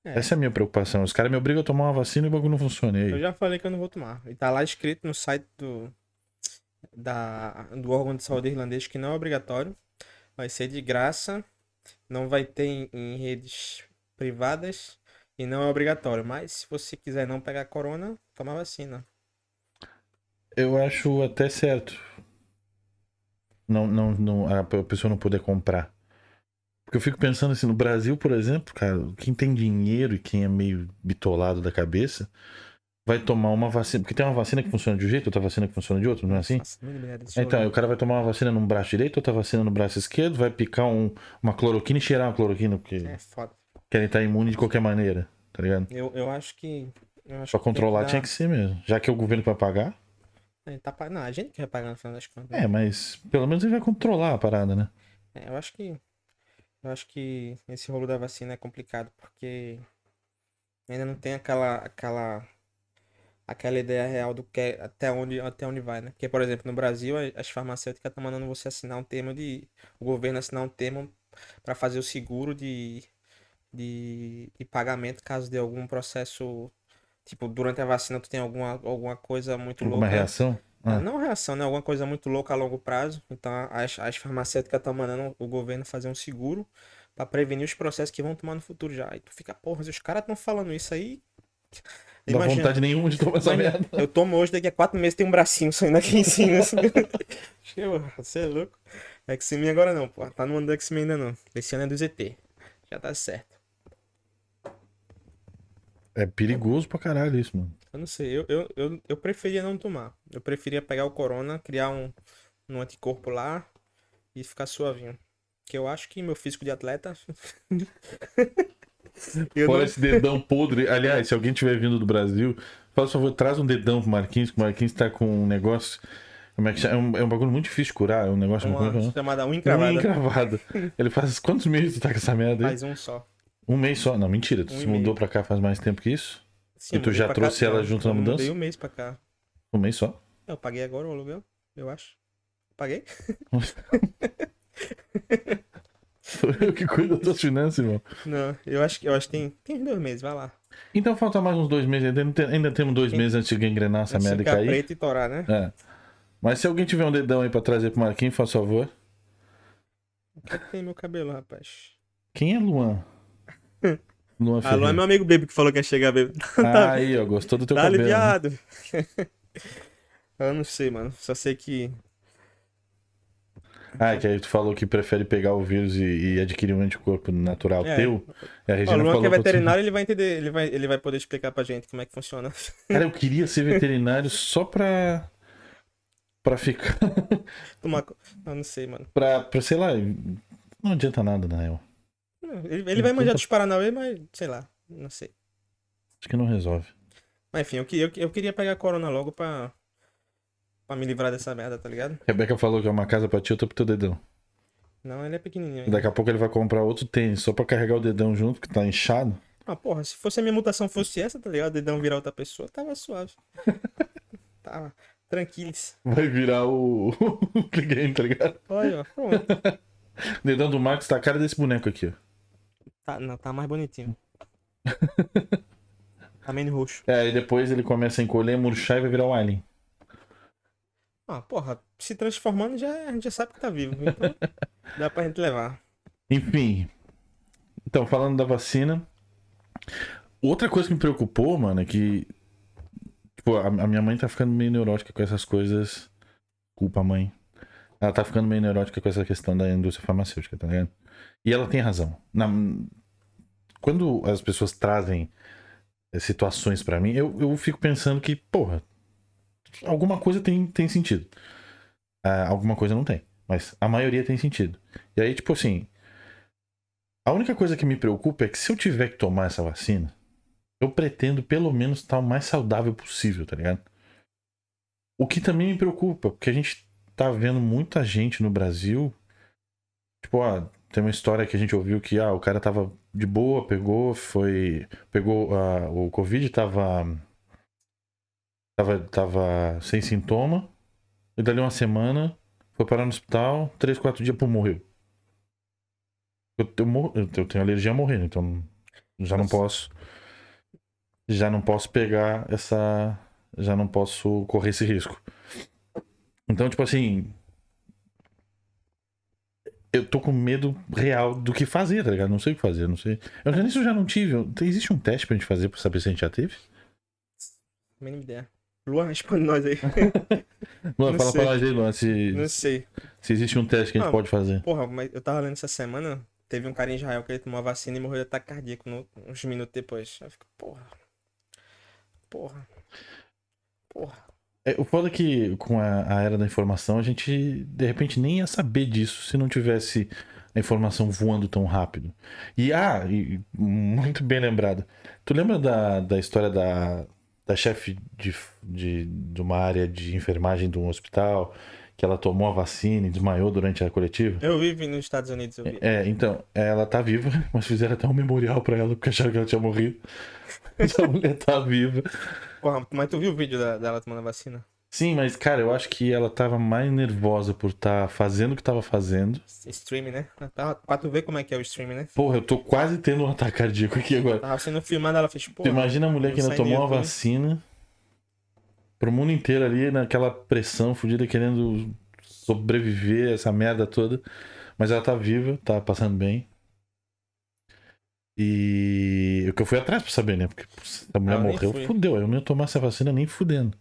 É. Essa é a minha preocupação. Os caras me obrigam a tomar uma vacina e o bagulho não funciona. Eu já falei que eu não vou tomar. E tá lá escrito no site do, da, do órgão de saúde irlandês que não é obrigatório. Vai ser de graça. Não vai ter em, em redes privadas. E não é obrigatório. Mas se você quiser não pegar corona, toma vacina. Eu acho até certo. Não, não, não, a pessoa não poder comprar. Porque eu fico pensando assim, no Brasil, por exemplo, cara, quem tem dinheiro e quem é meio bitolado da cabeça, vai tomar uma vacina. Porque tem uma vacina que funciona de um jeito, outra vacina que funciona de outro, não é assim? Então, o cara vai tomar uma vacina no braço direito, outra vacina no braço esquerdo, vai picar um- uma cloroquina e cheirar uma cloroquina, porque É foda. querem estar imune de qualquer maneira, tá ligado? Eu, eu acho que. Eu acho Pra que controlar tem tinha que que ser mesmo. Já que é o governo que vai pagar, dar- É, tá Não, a gente que vai pagar no final das contas. é, mas pelo menos ele vai controlar a parada, né? É, eu acho que. Eu acho que esse rolo da vacina é complicado, porque ainda não tem aquela. aquela. aquela ideia real do que é- até onde, até onde vai, né? Porque, por exemplo, no Brasil, as farmacêuticas estão mandando você assinar um termo de. O governo assinar um termo para fazer o seguro de, de, de pagamento caso de algum processo. Tipo, durante a vacina tu tem alguma, alguma coisa muito Alguma louca. reação? Ah. Não reação, né? Alguma coisa muito louca a longo prazo. Então as, as farmacêuticas estão mandando o governo fazer um seguro pra prevenir os processos que vão tomar no futuro já. Aí tu fica, porra, se os caras estão falando isso aí. Não dá vontade nenhuma de tomar essa merda. eu tomo hoje, daqui a quatro meses tem um bracinho saindo aqui em cima. assim. Você é louco? X-Men agora não, pô. Tá no ano do X-Men ainda não. Esse ano é do ZT. Já tá certo. É perigoso pra caralho isso, mano. Eu não sei, eu, eu, eu, eu preferia não tomar. Eu preferia pegar o corona, criar um, um anticorpo lá e ficar suavinho. Que eu acho que meu físico de atleta. eu Fora não- esse dedão podre. Aliás, se alguém tiver vindo do Brasil, faz favor, traz um dedão pro Marquinhos, que o Marquinhos tá com um negócio. Como é que? É um, é um bagulho muito difícil de curar. É um negócio. é? Uma chamada unha Unha encravada. encravada. Ele faz quantos meses tu tá com essa merda aí? Faz um só. Um mês só. Não, mentira. Tu Um se e meio. mudou pra cá faz mais tempo que isso? Sim, E tu eu já trouxe cá, ela não, junto na eu mudança? Mudei um mês pra cá. Um mês só. Eu paguei agora o aluguel, eu acho. Paguei? Sou eu que cuido das finanças, irmão. Não, eu acho que eu acho que tem, tem dois meses, vai lá. Então falta mais uns dois meses. Ainda, tem- ainda temos dois Sim. meses antes de engrenar essa merda e cair. preto e torar, né? É. Mas se alguém tiver um dedão aí pra trazer pro Marquinhos, faz favor. O que que tem meu cabelo, rapaz? Quem é Luan? Luan Alô, é Ferreira. meu amigo Baby que falou que ia chegar, Baby. Ah, aí, ó, gostou do teu Tá cabelo. né? aliviado. eu não sei, mano. Só sei que. Ah, é que aí tu falou que prefere pegar o vírus e, e adquirir um anticorpo natural É. teu. E a Regina o Luan falou que é veterinário, ele vai entender, ele vai, ele vai poder explicar pra gente como é que funciona. Cara, eu queria ser veterinário só pra. Pra ficar. Tomar Eu não sei, mano. pra, pra, sei lá. Não adianta nada, na real. Ele, ele vai manjar dos Paranauê, mas sei lá. Não sei. Acho que não resolve. Mas enfim, eu, eu, eu queria pegar a corona logo pra. Pra me livrar dessa merda, tá ligado? Rebeca falou que é uma casa pra ti, outra pro teu dedão. Não, ele é pequenininho. ainda. Daqui a pouco ele vai comprar outro tênis só pra carregar o dedão junto, que tá inchado. Ah, porra, se fosse a minha mutação fosse essa, tá ligado? Dedão virar outra pessoa, tava suave. tava tranquilos. Vai virar o. o Game, tá ligado? Olha, ó, pronto. O dedão do Max tá a cara desse boneco aqui, ó. Tá, não, tá mais bonitinho. tá menos roxo. É, aí depois ele começa a encolher, murchar e vai virar o Alien. Ah, porra, se transformando já, a gente já sabe que tá vivo. Então dá pra gente levar. Enfim. Então, falando da vacina. Outra coisa que me preocupou, mano, é que. Tipo, a, a minha mãe tá ficando meio neurótica com essas coisas. Culpa, mãe. Ela tá ficando meio neurótica com essa questão da indústria farmacêutica, tá ligado? E ela tem razão. Na- Quando as pessoas trazem eh, situações pra mim, eu, eu fico pensando que, porra, alguma coisa tem, tem sentido. Ah, alguma coisa não tem. Mas a maioria tem sentido. E aí, tipo assim. A única coisa que me preocupa é que se eu tiver que tomar essa vacina, eu pretendo pelo menos estar o mais saudável possível, tá ligado? O que também me preocupa, porque a gente tá vendo muita gente no Brasil. Tipo, ah, tem uma história que a gente ouviu que ah, o cara tava de boa, pegou, foi. Pegou. ah, o Covid tava. Tava, tava sem sintoma. E dali uma semana foi parar no hospital, três, quatro dias, pô, morreu. Eu, eu, eu- tenho alergia a morrer, né? então já não posso. Já não posso pegar essa. Já não posso correr esse risco. Então, tipo assim. Eu tô com medo real do que fazer, tá ligado? Não sei o que fazer, não sei. Eu nem se eu já não tive. Existe um teste pra gente fazer pra saber se a gente já teve? Mínima ideia. Luan, responde nós aí. Luan, fala sei. pra nós aí, Luan, se, Não sei. se existe um teste que a gente Ah, pode fazer. Porra, mas eu tava lendo essa semana, teve um cara em Israel que ele tomou a vacina e morreu de ataque cardíaco no- uns minutos depois. Eu fico, porra. Porra. Porra. É, o foda é que com a, a era da informação, a gente de repente nem ia saber disso se não tivesse a informação voando tão rápido. E ah, e, muito bem lembrado. Tu lembra da, da história da, da chefe de, de, de uma área de enfermagem de um hospital que ela tomou a vacina e desmaiou durante a coletiva? Eu vivo nos Estados Unidos. É, então, ela tá viva, mas fizeram até um memorial pra ela porque acharam que ela tinha morrido. Essa mulher tá viva. Porra, mas tu viu o vídeo da- dela tomando a vacina? Sim, mas cara, eu acho que ela tava mais nervosa por estar fazendo o que tava fazendo. Streaming, né? Pra, pra tu ver como é que é o streaming, né? Porra, eu tô quase tendo um ataque cardíaco aqui agora. Tava sendo filmado, ela fez, porra. imagina a mulher que ainda tomou a vacina pro mundo inteiro ali, naquela pressão fodida, querendo sobreviver essa merda toda. Mas ela tá viva, tá passando bem. E o que eu fui atrás pra saber, né? Porque se a mulher Ah, eu morreu, fudeu. Eu não ia tomar essa vacina nem fudendo.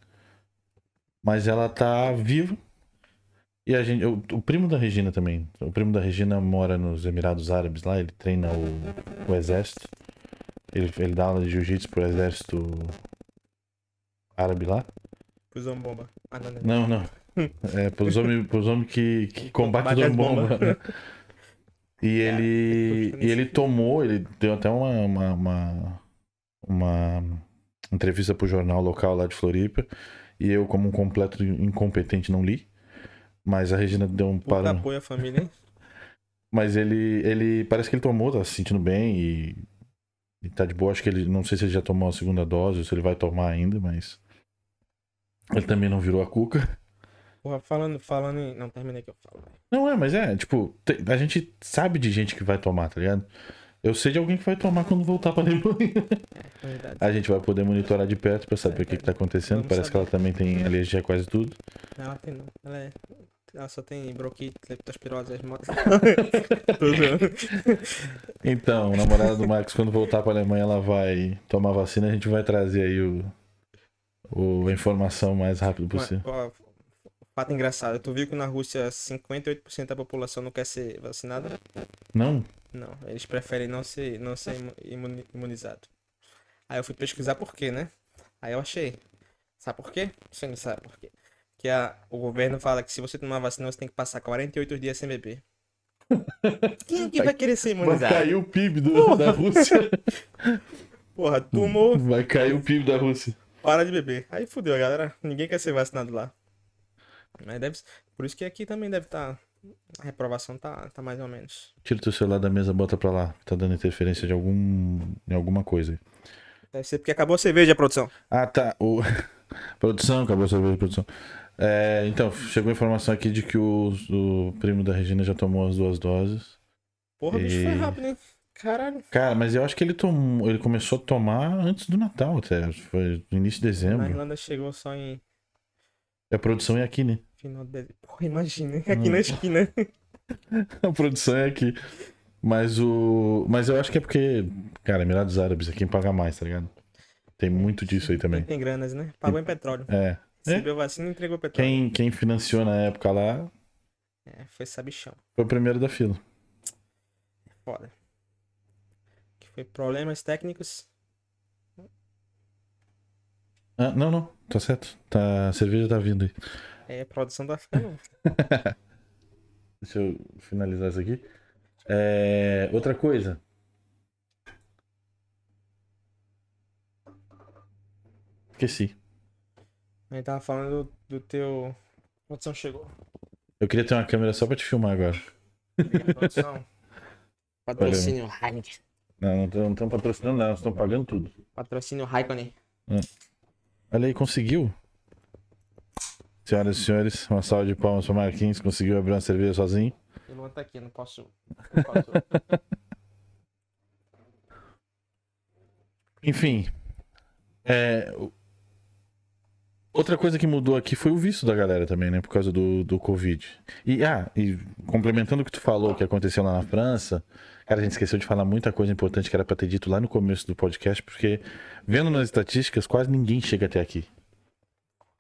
Mas ela tá viva. E a gente. O, o primo da Regina também. O primo da Regina mora nos Emirados Árabes lá, ele treina o, o exército. Ele, ele dá aula de jiu-jitsu pro exército árabe lá. Fusão bomba. Ah, não, não. Não, não. É pros homens, pros homens que, que combatem Combate os as bomba. bombas. E ele, tô e ele tomou, ele deu até uma, uma, uma, uma entrevista pro jornal local lá de Floripa. E eu, como um completo incompetente, não li. Mas a Regina deu um Puta parão. apoio à família, hein? Mas ele, ele parece que ele tomou, tá se sentindo bem e, e tá de boa. Acho que ele, não sei se ele já tomou a segunda dose ou se ele vai tomar ainda, mas ele também não virou a cuca. Porra, falando, falando em... Não, terminei que eu falo. Não é, mas é, tipo, a gente sabe de gente que vai tomar, tá ligado? Eu sei de alguém que vai tomar quando voltar pra Alemanha. É verdade. A gente vai poder monitorar de perto pra saber o que, que tá acontecendo. Vamos Parece que ela também tem alergia a quase tudo. Não, ela tem não. Ela, é... ela só tem bronquite, leptospirose, as motos. Tô zoando. Então, o namorado do Marcos, quando voltar pra Alemanha, ela vai tomar vacina. A gente vai trazer aí o, o- a informação o mais rápido Mas, possível. ó, fato engraçado. Tu viu que na Rússia 58% da população não quer ser vacinada? Não? Não, eles preferem não ser, não ser imu- imuni- imunizado. Aí eu fui pesquisar por quê, né? Aí eu achei. Sabe por quê? Você não sabe por quê. Que a, o governo fala que se você tomar vacina, você tem que passar 48 dias sem beber. Quem que vai querer ser Vai imunizado? cair o PIB do- da Rússia. Porra, tomou, Vai cair o PIB da Rússia. para de beber. Aí fudeu, galera. Ninguém quer ser vacinado lá. Mas deve, por isso que aqui também deve estar. a reprovação tá, tá mais ou menos. Tira o teu celular da mesa, bota pra lá. Tá dando interferência de algum. em alguma coisa. Deve ser porque acabou a cerveja, produção. Ah, tá. O... produção, acabou a cerveja, produção. É, então, chegou a informação aqui de que o, o primo da Regina já tomou as duas doses. Porra, o bicho foi E- rápido, hein? Caralho. Cara, mas eu acho que ele tomou. Ele começou a tomar antes do Natal até. Foi no início de Na dezembro. Irlanda chegou só em A produção é aqui, né? final. Porra, imagina, aqui Hum. na esquina. A produção é aqui. Mas o. Mas eu acho que é porque. Cara, Emirados Árabes é quem paga mais, tá ligado? Tem muito disso aí também. tem granas, né? Pagou em petróleo. É. Recebeu vacina e entregou petróleo. Quem, quem financiou na época lá É, foi sabichão. foi o primeiro da fila. Foda. Que foi problemas técnicos. Ah, não, não. Tá certo. Tá... A cerveja tá vindo aí. É, a produção tá ficando. Deixa eu finalizar isso aqui. É, Outra coisa. Esqueci. A gente tava falando do, do teu. A produção chegou. Eu queria ter uma câmera só pra te filmar agora. Obrigado, produção. Patrocínio Heineken. Não, não estão patrocinando nada, estão pagando tudo. Patrocínio Raikkonen. Olha aí, conseguiu. Senhoras e senhores, uma salva de palmas para Marquinhos, conseguiu abrir uma cerveja sozinho. Eu vou estar aqui, não posso. Não posso. Enfim. é, Outra coisa que mudou aqui foi o visto da galera também, né? Por causa do, do Covid. E, ah, e complementando o que tu falou que aconteceu lá na França, cara, a gente esqueceu de falar muita coisa importante que era pra ter dito lá no começo do podcast, porque vendo nas estatísticas, quase ninguém chega até aqui.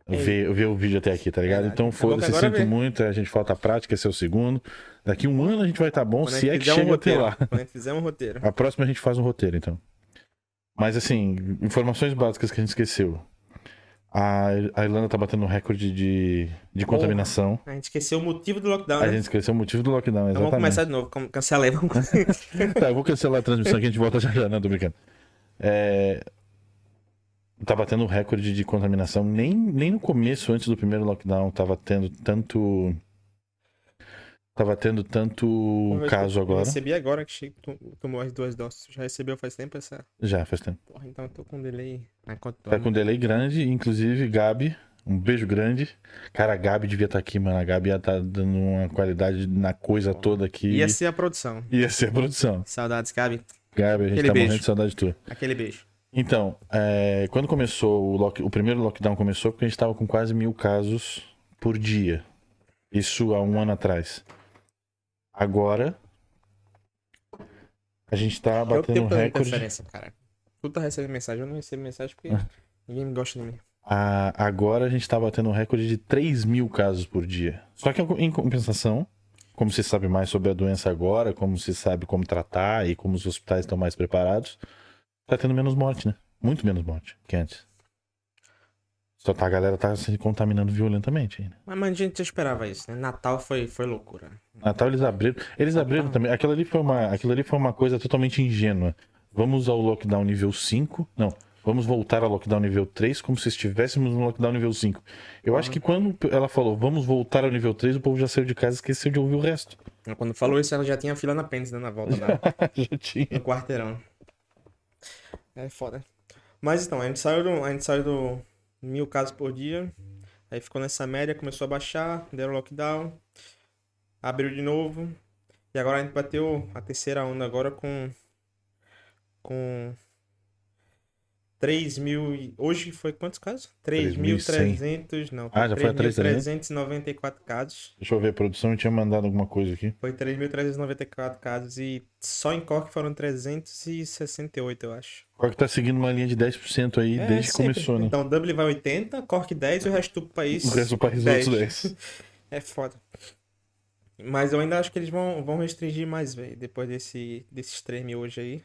É. Vê, vê o vídeo até aqui, tá ligado? Verdade. Então, que foda-se, sinto vê. muito, a gente falta prática, esse é o segundo. Daqui um ano a gente vai estar bom, Quando a se é que fizer um chega até roteiro. lá. Quando a gente fizer um roteiro. A próxima a gente faz um roteiro, então. Mas assim, informações básicas que a gente esqueceu. A, a Irlanda tá batendo recorde de, de Porra. contaminação. A gente esqueceu o motivo do lockdown, A né? gente esqueceu o motivo do lockdown, Então vamos exatamente. começar de novo. Cancelei. Vamos... Tá, eu vou cancelar a transmissão que a gente volta já já, não, tô brincando. É... Tá batendo recorde de contaminação. Nem, nem no começo, antes do primeiro lockdown, tava tendo tanto. Tava tendo tanto caso Eu agora. recebi agora que tomou as duas doses. Já recebeu faz tempo essa. Já, faz tempo. Porra, então eu tô com delay. Ah, quanto Tá com delay grande, inclusive Gabi. Um beijo grande. Cara, a Gabi devia estar aqui, mano. A Gabi ia estar dando uma qualidade na coisa toda aqui. Ia ser a produção. Ia ser a produção. Saudades, Gabi. Gabi, a gente Aquele tá beijo. morrendo de saudade tua. Aquele beijo. Então, é, quando começou o, lock- o primeiro lockdown começou porque a gente tava com quase mil casos por dia. Isso há um ano atrás. Agora a gente tá Eu batendo tenho um tanta recorde. cara. Tu tá recebendo mensagem, eu não recebo mensagem porque Ah. ninguém gosta de mim. A- agora a gente tá batendo um recorde de 3 mil casos por dia. Só que em compensação, como se sabe mais sobre a doença agora, como se sabe como tratar e como os hospitais estão mais preparados, tá tendo menos morte, né? Muito menos morte que antes. Só tá, a galera tá se contaminando violentamente ainda. Mas, mas a gente esperava isso, né? Natal foi, foi loucura. Natal eles abriram. Eles abriram também. Aquilo ali foi uma, aquilo ali foi uma coisa totalmente ingênua. Vamos ao lockdown nível 5. Não. Vamos voltar ao lockdown nível 3 como se estivéssemos no lockdown nível 5. Eu acho que quando ela falou vamos voltar ao nível 3, o povo já saiu de casa e esqueceu de ouvir o resto. Quando falou isso, ela já tinha fila na pênis, né? Na volta da, já tinha. no quarteirão. É foda. Mas então, a gente saiu do, a gente saiu do mil casos por dia. Aí ficou nessa média, começou a baixar, deram lockdown. Abriu de novo. E agora a gente bateu a terceira onda agora com. Com. 3 mil. Hoje foi quantos casos? 3.300. Não, Ah, já foi a 3.394 casos. Deixa eu ver, a produção tinha mandado alguma coisa aqui. Foi 3.394 casos. E só em Cork foram 368, eu acho. Que tá seguindo uma linha de 10% aí É, desde que começou, né? Então, Dublin vai 80, Cork 10 e o resto do país. O resto do país, os outros 10. É foda. Mas eu ainda acho que eles vão, vão restringir mais, velho, depois desse, desses 3 mil hoje aí.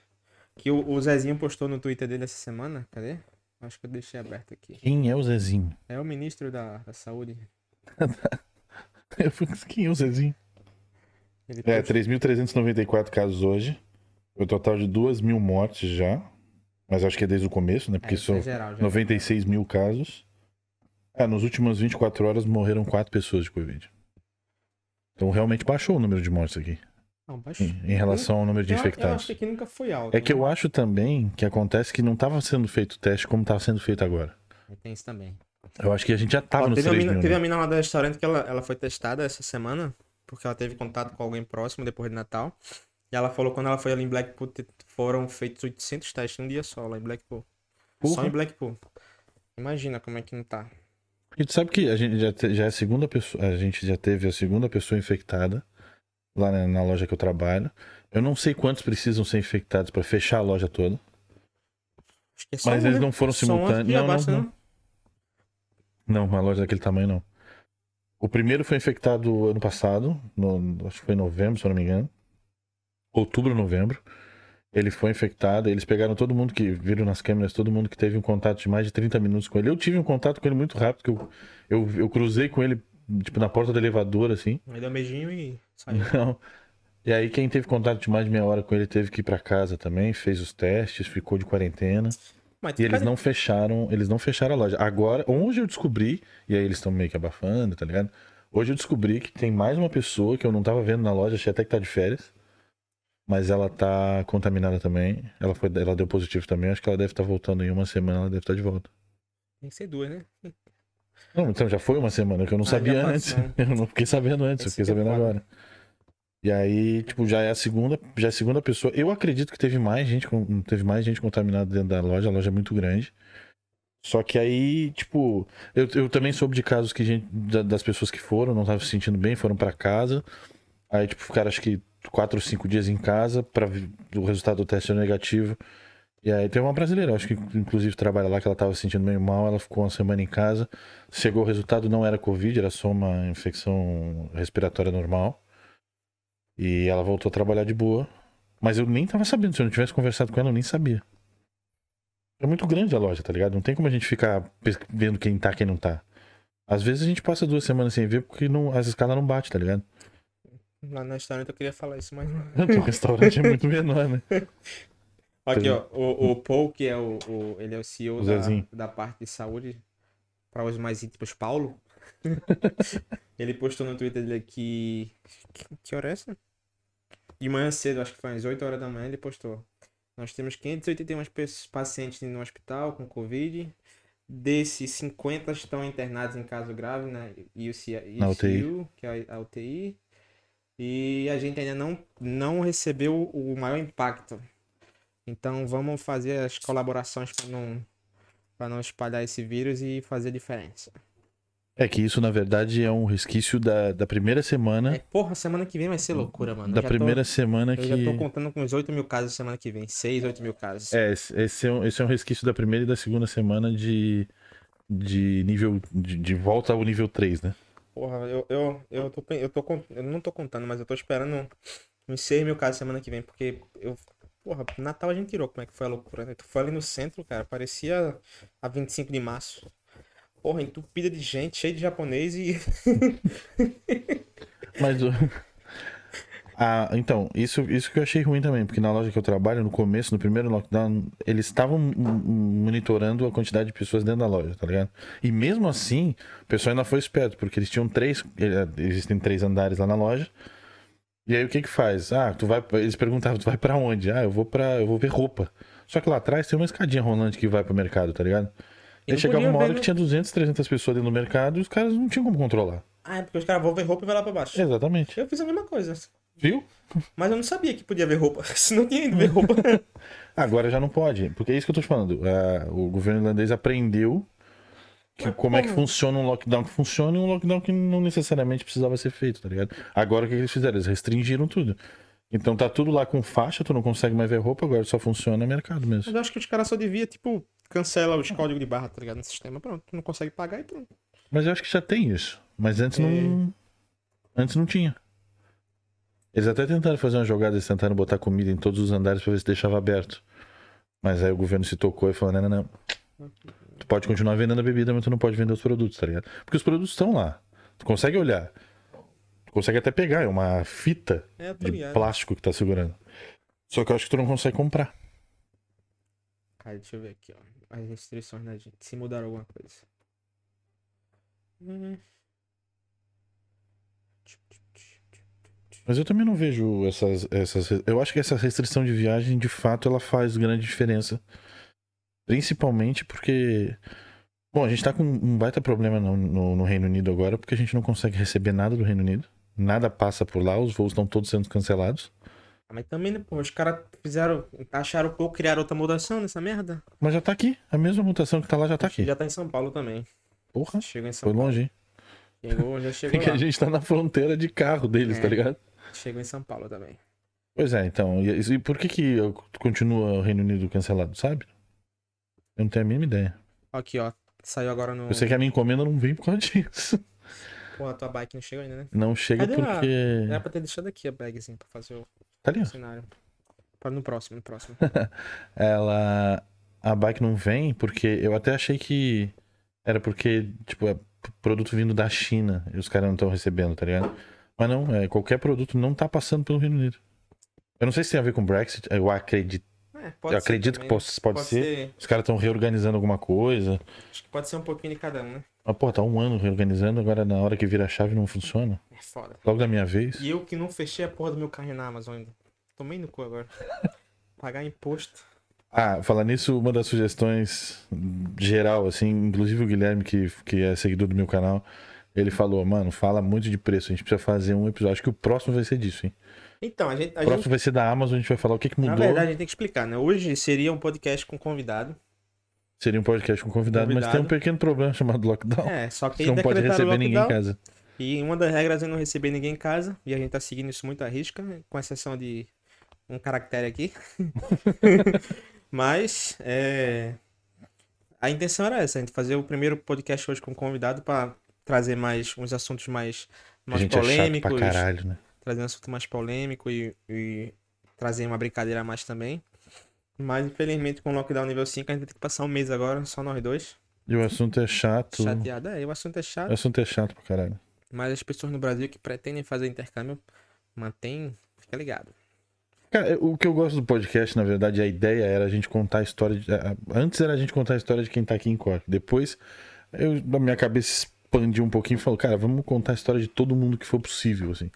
Que o, o Zezinho postou no Twitter dele essa semana. Cadê? Acho que eu deixei aberto aqui. Quem é o Zezinho? É o ministro da, da saúde. Eu Quem é o Zezinho? Ele É, postou- 3.394 casos hoje. O total de 2 mil mortes já. Mas acho que é desde o começo, né? Porque é, são é geral, já. 96 mil casos. É, nos últimas 24 horas morreram 4 pessoas de Covid. Então realmente baixou o número de mortes aqui. Não, baixou. Em, em relação ao número de Eu- Eu infectados. acho que nunca foi alto. É que eu né? acho também que acontece que não estava sendo feito o teste como estava sendo feito agora. Tem isso também. Eu acho que a gente já tava Ó, nos teve, a 3 mina, mil. teve né? a mina lá do restaurante que ela, ela foi testada essa semana, porque ela teve contato com alguém próximo depois de Natal. E ela falou que quando ela foi ali em Blackpool, foram feitos 800 testes num dia só lá em Blackpool. Só Porra. em Blackpool. Imagina como é que não tá. E tu sabe que a gente já, te- já é a segunda pessoa, a gente já teve a segunda pessoa infectada lá na, na loja que eu trabalho. Eu não sei quantos precisam ser infectados para fechar a loja toda, é mas um, eles não foram simultâneos. Não, não, abaixo, não. Não, uma loja daquele tamanho não. O primeiro foi infectado ano passado, no- acho que foi em novembro, se eu não me engano. Outubro, novembro. Ele foi infectado, eles pegaram todo mundo que viram nas câmeras, todo mundo que teve um contato de mais de 30 minutos com ele. Eu tive um contato com ele muito rápido, que eu, eu, eu cruzei com ele, tipo, na porta do elevador, assim. Aí deu um beijinho e saiu. Não. E aí quem teve contato de mais de meia hora com ele teve que ir pra casa também, fez os testes, ficou de quarentena. Mas E eles não fecharam, eles não fecharam a loja. Agora, hoje eu descobri, e aí eles estão meio que abafando, tá ligado? Hoje eu descobri que tem mais uma pessoa que eu não tava vendo na loja, achei até que tá de férias. Mas ela tá contaminada também. Ela, foi, ela deu positivo também. Acho que ela deve estar voltando em uma semana, ela deve estar de volta. Tem que ser duas, né? Não, então já foi uma semana que eu não Ah, sabia antes. Eu não fiquei sabendo antes, eu Esse fiquei que é sabendo agora. E aí, tipo, já é a segunda, já é a segunda pessoa. Eu acredito que teve mais gente, teve mais gente contaminada dentro da loja, a loja é muito grande. Só que aí, tipo, eu, eu também soube de casos que gente, da- das pessoas que foram, não estavam se sentindo bem, foram pra casa. Aí, tipo, ficaram acho que quatro ou cinco dias em casa para o resultado do teste ser negativo. E aí tem uma brasileira, acho que inclusive trabalha lá, que ela tava se sentindo meio mal, ela ficou uma semana em casa. Chegou o resultado, não era Covid, era só uma infecção respiratória normal. E ela voltou a trabalhar de boa. Mas eu nem tava sabendo, se eu não tivesse conversado com ela, eu nem sabia. É muito grande a loja, tá ligado? Não tem como a gente ficar vendo quem tá, quem não tá. Às vezes a gente passa duas semanas sem ver porque não, as escalas não batem, tá ligado? Lá no restaurante eu queria falar isso, mas não. O restaurante é muito menor, né? Aqui, ó, o, o Paul, que é o, o- ele é o CEO da, da parte de saúde, para os mais íntimos, Paulo. ele postou no Twitter dele que. Que, hora é essa? De manhã cedo, acho que foi às 8 horas da manhã, ele postou. Nós temos 581 pessoas- pacientes no hospital com Covid. Desses, 50 estão internados em caso grave na UCI, Na UTI. ICU, que é a UTI. E a gente ainda não, não recebeu o maior impacto. Então vamos fazer as colaborações para não, pra não espalhar esse vírus e fazer diferença. É que isso, na verdade, é um resquício da, da primeira semana. É, porra, semana que vem vai ser loucura, mano. Eu da primeira semana Tô, que. eu já tô contando com uns 8 mil casos semana que vem. 6, 8 mil casos. É, esse é, um, esse é um resquício da primeira e da segunda semana de, de nível. De, de volta ao nível 3, né? Porra, eu, eu, eu, tô, eu, tô, eu não tô contando, mas eu tô esperando uns 6 mil casos semana que vem, porque eu. Porra, Natal a gente tirou como é que foi a loucura, né? Tu foi ali no centro, cara, parecia a 25 de março. Porra, entupida de gente, cheio de japonês e. Mas. Ah, então, isso, isso que eu achei ruim também, porque na loja que eu trabalho, no começo, no primeiro lockdown, eles estavam monitorando a quantidade de pessoas dentro da loja, tá ligado? E mesmo assim, o pessoal ainda foi esperto, porque eles tinham três. eh, Existem três andares lá na loja. E aí o que que faz? Ah, tu vai. Eles perguntavam, tu vai pra onde? Ah, eu vou para Eu vou ver roupa. Só que lá atrás tem uma escadinha rolante que vai pro mercado, tá ligado? E aí chegava uma hora no- que tinha 200, 300 pessoas dentro do mercado e os caras não tinham como controlar. Ah, é porque os caras vão ver roupa e vai lá pra baixo. Exatamente. Eu fiz a mesma coisa. Viu? Mas eu não sabia que podia ver roupa. Se não tinha ido ver roupa. Agora já não pode, porque é isso que eu tô te falando. Ah, o governo irlandês aprendeu que Mas como é que funciona um lockdown que funciona e um lockdown que não necessariamente precisava ser feito, tá ligado? Agora o que eles fizeram? Eles restringiram tudo. Então tá tudo lá com faixa, tu não consegue mais ver roupa, agora só funciona mercado Mas mesmo. eu acho que os caras só devia, tipo, cancela os códigos de barra, tá ligado? No sistema. Pronto, tu não consegue pagar e pronto. Mas eu acho que já tem isso. Mas antes não. Antes não tinha. Eles até tentaram fazer uma jogada, eles tentaram botar comida em todos os andares pra ver se deixava aberto. Mas aí o governo se tocou e falou: não, não, não. Tu pode continuar vendendo a bebida, mas tu não pode vender os produtos, tá ligado? Porque os produtos estão lá. Tu consegue olhar. Tu consegue até pegar, é uma fita É, tô de ligado. plástico que tá segurando. Só que eu acho que tu não consegue comprar. Cara, deixa eu ver aqui, ó. As restrições da gente. Se mudaram alguma coisa. Hum. Mas eu também não vejo essas, essas. Eu acho que essa restrição de viagem, de fato, ela faz grande diferença. Principalmente porque. Bom, a gente tá com um baita problema no, no, no Reino Unido agora, porque a gente não consegue receber nada do Reino Unido. Nada passa por lá, os voos estão todos sendo cancelados. Ah, Mas também, né, pô, os caras fizeram. Acharam pouco, criaram outra mutação nessa merda. Mas já tá aqui. A mesma mutação que tá lá já tá aqui. Já tá em São Paulo também. Porra, Chegou em São foi Paulo. longe, hein? Chegou, já chegou Porque a gente tá na fronteira de carro deles, É. tá ligado? Chegou em São Paulo também. Pois é, então. E, e por que que continua o Reino Unido cancelado, sabe? Eu não tenho a mínima ideia. Aqui, ó. Saiu agora no. Eu sei que a minha encomenda não vem por causa disso. Pô, a tua bike não chegou ainda, né? Não chega Cadê a- porque. Era pra ter deixado aqui a bagzinha pra fazer o Tá ali, ó. cenário. Para no próximo, no próximo. Ela. A bike não vem porque eu até achei que era porque, tipo, é produto vindo da China e os caras não estão recebendo, tá ligado? Mas não, é, qualquer produto não tá passando pelo Reino Unido. Eu não sei se tem a ver com Brexit, eu acredito, É, eu acredito que também, né? possa- pode, ser. Os caras estão reorganizando alguma coisa. Acho que pode ser um pouquinho de cada um, né? Mas, pô, tá um ano reorganizando, agora na hora que vira a chave não funciona. É foda. Logo da minha vez. E eu que não fechei a porra do meu carro na Amazon ainda. Tomei no cu agora. Pagar imposto. Ah, falar nisso, uma das sugestões geral, assim, inclusive o Guilherme, que, que é seguidor do meu canal, ele falou, mano, fala muito de preço, a gente precisa fazer um episódio. Acho que o próximo vai ser disso, hein? Então, a gente. A O próximo gente vai ser da Amazon, a gente vai falar o que, que na mudou. verdade, a gente tem que explicar, né? Hoje seria um podcast com convidado. Seria um podcast com convidado, mas Convidado. tem um pequeno problema chamado lockdown. É, só que Você não pode receber ninguém em lockdown, casa. E uma das regras é não receber ninguém em casa. E a gente tá seguindo isso muito à risca, com exceção de um caractere aqui. Mas é... a intenção era essa, a gente fazer o primeiro podcast hoje com convidado para trazer mais uns assuntos mais, mais é polêmicos. pra caralho, né? Trazer um assunto mais polêmico e, e trazer uma brincadeira a mais também. Mas infelizmente com o lockdown nível 5 a gente vai ter que passar um mês agora, só nós dois. E o assunto é chato. Chateado. É, o assunto é O chato. assunto é chato pra caralho. Mas as pessoas no Brasil que pretendem fazer intercâmbio, mantém. Fica ligado. Cara, o que eu gosto do podcast, na verdade, a ideia era a gente contar a história. De... Antes era a gente contar a história de quem tá aqui em Cork. Depois, eu, na minha cabeça, expandi um pouquinho e falou, cara, vamos contar a história de todo mundo que for possível, assim.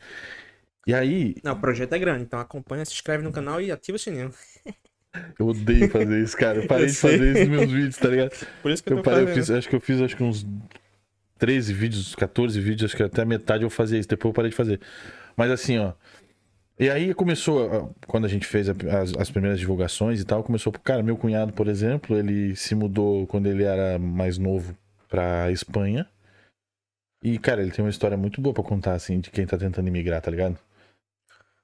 E aí, Não, o projeto é grande, então acompanha, se inscreve no canal e ativa o sininho. eu odeio fazer isso, cara. Eu parei Eu de fazer isso nos meus vídeos, tá ligado? Por isso que eu Eu parei, eu fiz, acho que eu fiz acho que uns 13 vídeos, 14 vídeos, acho que até a metade eu fazia isso, depois eu parei de fazer. Mas assim, ó. E aí começou, quando a gente fez as, as primeiras divulgações e tal, começou, cara, meu cunhado, por exemplo, ele se mudou quando ele era mais novo pra Espanha. E, cara, ele tem uma história muito boa pra contar, assim, de quem tá tentando imigrar, tá ligado?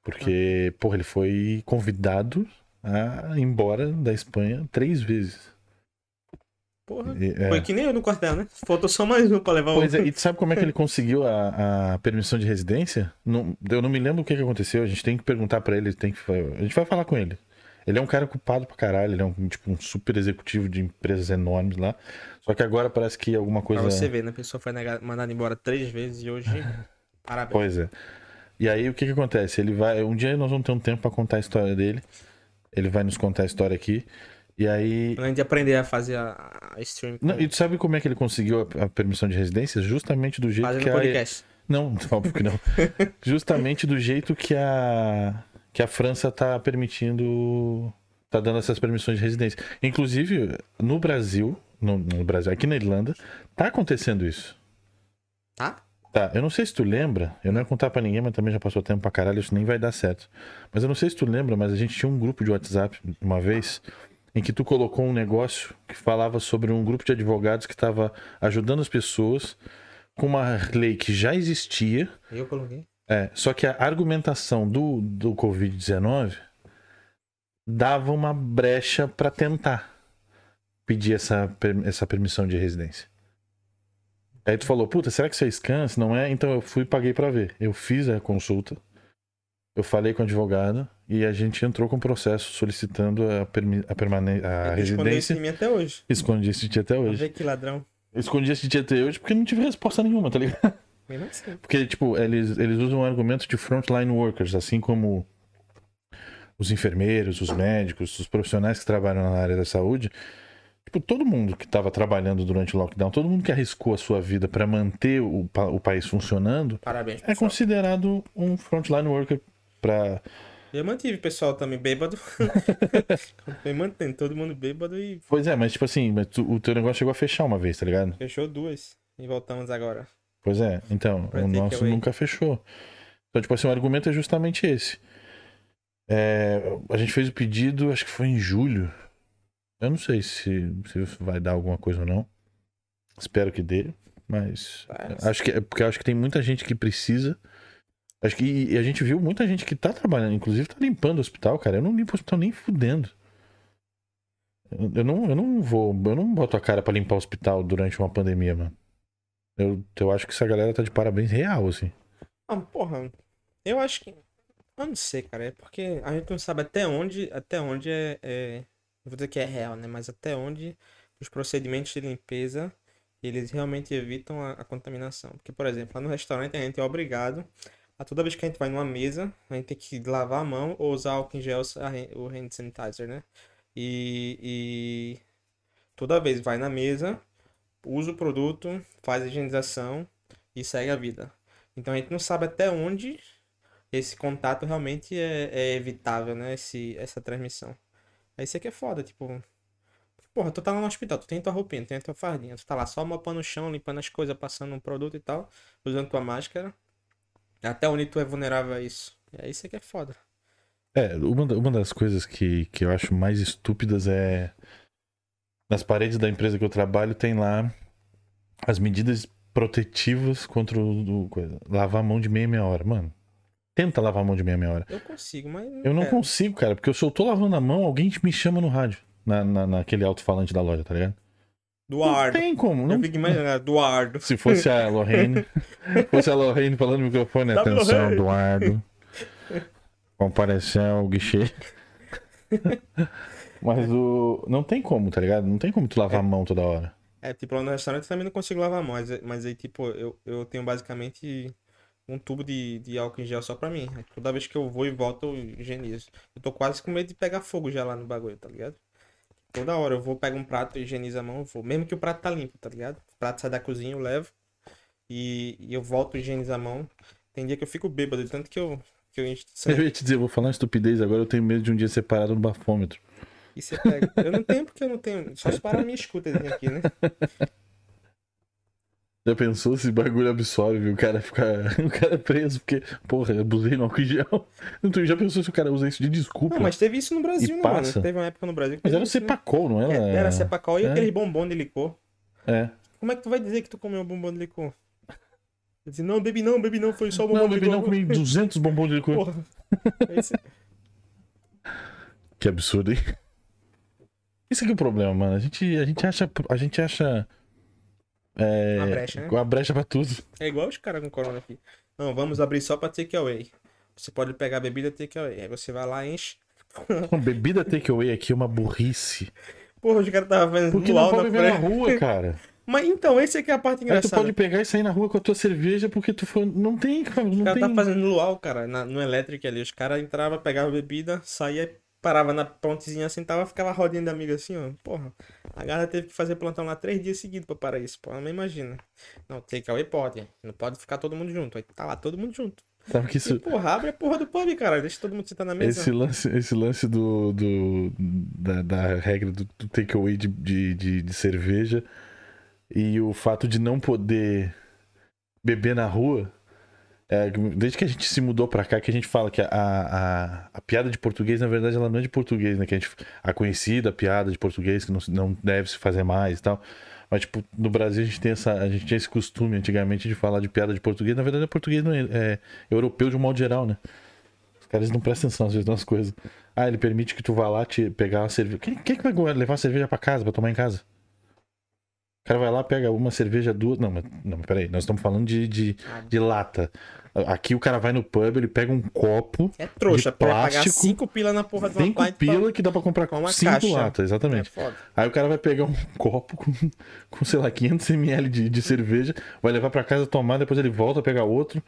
Porque, porra, ele foi convidado a ir embora da Espanha três vezes. Porra. E, é. Foi que nem eu no quartel, né? Faltou só mais um pra levar Pois o. é, e sabe como é que ele conseguiu a, a permissão de residência? Não, eu não me lembro o que, que aconteceu. A gente tem que perguntar pra ele, tem que, a gente vai falar com ele. Ele é um cara ocupado pra caralho, ele é um, tipo, um super executivo de empresas enormes lá. Só que agora parece que alguma Pra coisa. você ver, né? A pessoa foi nega- mandada embora três vezes e hoje. Parabéns. Pois é. E aí o que que acontece? Ele vai. Um dia nós vamos ter um tempo pra contar a história dele. Ele vai nos contar a história aqui. E aí. Quando a gente aprender a fazer a, a stream. Não, e tu sabe como é que ele conseguiu a, a permissão de residência? Justamente do jeito fazendo que a, podcast. Não, óbvio que não. Justamente do jeito que a que a França tá permitindo, tá dando essas permissões de residência. Inclusive no Brasil, no, no Brasil, aqui na Irlanda, tá acontecendo isso. Tá? Tá, eu não sei se tu lembra, eu não ia contar pra ninguém, mas também já passou tempo pra caralho, isso nem vai dar certo. Mas eu não sei se tu lembra, mas a gente tinha um grupo de WhatsApp uma vez em que tu colocou um negócio que falava sobre um grupo de advogados que estava ajudando as pessoas com uma lei que já existia, Eu coloquei. é, só que a argumentação do, do Covid-19 dava uma brecha pra tentar pedir essa, essa permissão de residência. Aí tu falou, puta, será que isso é scan? Se não é, então eu fui e paguei pra ver. Eu fiz a consulta, eu falei com o advogado e a gente entrou com o processo solicitando a, permi- a, permane- a Eu escondi residência. em mim até hoje. Escondi esse dia até hoje. ver que ladrão. Escondi esse dia até hoje porque não tive resposta nenhuma, tá ligado? Assim. Porque, tipo, eles, eles usam o argumento de frontline workers, assim como os enfermeiros, os médicos, os profissionais que trabalham na área da saúde. Tipo, todo mundo que estava trabalhando durante o lockdown, todo mundo que arriscou a sua vida para manter o, o país funcionando, Parabéns, é considerado um frontline worker para Eu mantive o pessoal também bêbado. Foi mantendo todo mundo bêbado e Pois é, mas tipo assim, mas tu- o teu negócio chegou a fechar uma vez, tá ligado? fechou duas. E voltamos agora. Pois é, então, Pra o nosso nunca fechou. Então, tipo assim, o argumento é justamente esse. É, a gente fez o pedido, acho que foi em julho. Eu não sei se, se vai dar alguma coisa ou não. Espero que dê, mas Tá. acho que é porque acho que tem muita gente que precisa. Acho que e a gente viu muita gente que tá trabalhando, inclusive tá limpando o hospital, cara. Eu não limpo o hospital nem fudendo. Eu, não, eu não vou, eu não boto a cara pra limpar o hospital durante uma pandemia, mano. Eu, eu acho que essa galera tá de parabéns real, assim. Ah, porra. Eu acho que. Eu não sei, cara. É porque a gente não sabe até onde. Até onde é. é... Vou dizer que é real, né? Mas até onde os procedimentos de limpeza eles realmente evitam a, a contaminação. Porque, por exemplo, lá no restaurante a gente é obrigado a toda vez que a gente vai numa mesa, a gente tem que lavar a mão ou usar álcool em gel, o hand sanitizer, né? E, e toda vez vai na mesa, usa o produto, faz a higienização e segue a vida. Então a gente não sabe até onde esse contato realmente é, é evitável, né? Esse, essa transmissão. Aí isso aqui é foda, tipo. Porra, tu tá lá no hospital, tu tem tua roupinha, tu tem tua fardinha, tu tá lá só mopando o chão, limpando as coisas, passando um produto e tal, usando tua máscara. Até onde tu é vulnerável a isso. E aí isso aqui é foda. É, uma, uma das coisas que, que eu acho mais estúpidas é. Nas paredes da empresa que eu trabalho tem lá as medidas protetivas contra o. o coisa. Lavar a mão de meia meia hora. Mano, tenta lavar a mão de meia meia hora. Eu consigo, mas. Eu não quero. consigo, cara, porque se eu tô lavando a mão, alguém me chama no rádio. Na, na, naquele alto-falante da loja, tá ligado? Não Duardo. tem como. Eu Não... fico imaginando, Duardo. Se fosse a Lorraine. fosse a Lorraine falando no microfone, atenção, Lorraine." Eduardo. Comparecer ao guichê. Mas o. Não tem como, tá ligado? Não tem como tu lavar a mão toda hora. É, tipo, lá no restaurante eu também não consigo lavar a mão, mas, mas aí, tipo, eu, eu tenho basicamente um tubo de, de álcool em gel só pra mim. Toda vez que eu vou e volto, eu higienizo. Eu tô quase com medo de pegar fogo já lá no bagulho, tá ligado? Toda hora eu vou, pego um prato, higienizo a mão, eu vou. Mesmo que o prato tá limpo, tá ligado? O prato sai da cozinha, eu levo. E, e eu volto, higienizo a mão. Tem dia que eu fico bêbado, de tanto que eu. Que eu, eu ia te dizer, eu vou falar uma estupidez agora, eu tenho medo de um dia ser parado no bafômetro. E você pega. Eu não tenho porque eu não tenho. Só se parar a minha escuta aqui, né? Já pensou se bagulho absorve o cara ficar. O cara é preso, porque, porra, abusei no álcool em gel. Então, já pensou se o cara usa isso de desculpa? Não, mas teve isso no Brasil, né, mano? Teve uma época no Brasil que Mas era o né? Cepacol, não era? É, era Cepacol e é. aquele bombom de licor. É. Como é que tu vai dizer que tu comeu um bombom de licor? Eu disse, não, bebi não, bebi não, foi só o bombom não, de licor. Não, bebi não, comi 200 bombons de licor. Porra. Esse... que absurdo, hein? Isso aqui é o problema, mano. A gente, a gente acha. A gente acha. É, uma brecha, né? Uma brecha pra tudo. É igual os caras com corona aqui. Não, vamos abrir só pra takeaway. Você pode pegar bebida takeaway. Aí você vai lá, enche. bebida takeaway aqui é uma burrice. Porra, os caras estavam fazendo Porque não pode beber na rua, cara. Mas então, esse aqui é a parte engraçada. Aí tu pode pegar e sair na rua com a tua cerveja porque tu foi... não tem, cara. Não os caras tem... tá fazendo luau, cara, na, no elétrico ali. Os caras entravam, pegavam bebida, saía parava na pontezinha, sentava, ficava rodinha de amigo assim, ó. Porra, a galera teve que fazer plantão lá três dias seguidos pra parar isso. Pô, não imagina. Não, takeaway pode. Não pode ficar todo mundo junto. Aí tá lá todo mundo junto. Sabe que isso... E, porra, abre a porra do pub, cara. Deixa todo mundo sentar na mesa. Esse lance, esse lance do, do da, da regra do, do takeaway de, de, de, de cerveja e o fato de não poder beber na rua é, desde que a gente se mudou pra cá, que a gente fala que a, a, a, piada de português, na verdade, ela não é de português, né? Que a, gente, a conhecida piada de português, que não, não deve se fazer mais e tal. Mas, tipo, no Brasil a gente, tem essa, a gente tinha esse costume antigamente de falar de piada de português. Na verdade, é português não é, é europeu de um modo geral, né? Os caras não prestam atenção às vezes nas coisas. Ah, ele permite que tu vá lá te pegar uma cerveja. Quem, quem é que vai levar a cerveja pra casa, pra tomar em casa? O cara vai lá, pega uma cerveja, duas. Não, mas, não, peraí, nós estamos falando de, de, de lata. Aqui o cara vai no pub, ele pega um copo. É trouxa, de plástico, pagar 5 pila na porra de uma Cinco pila pra... que dá pra comprar com uma 5 latas, exatamente. É Aí o cara vai pegar um copo com, com sei lá, 500ml de, de cerveja, vai levar pra casa tomar, depois ele volta, pega outro.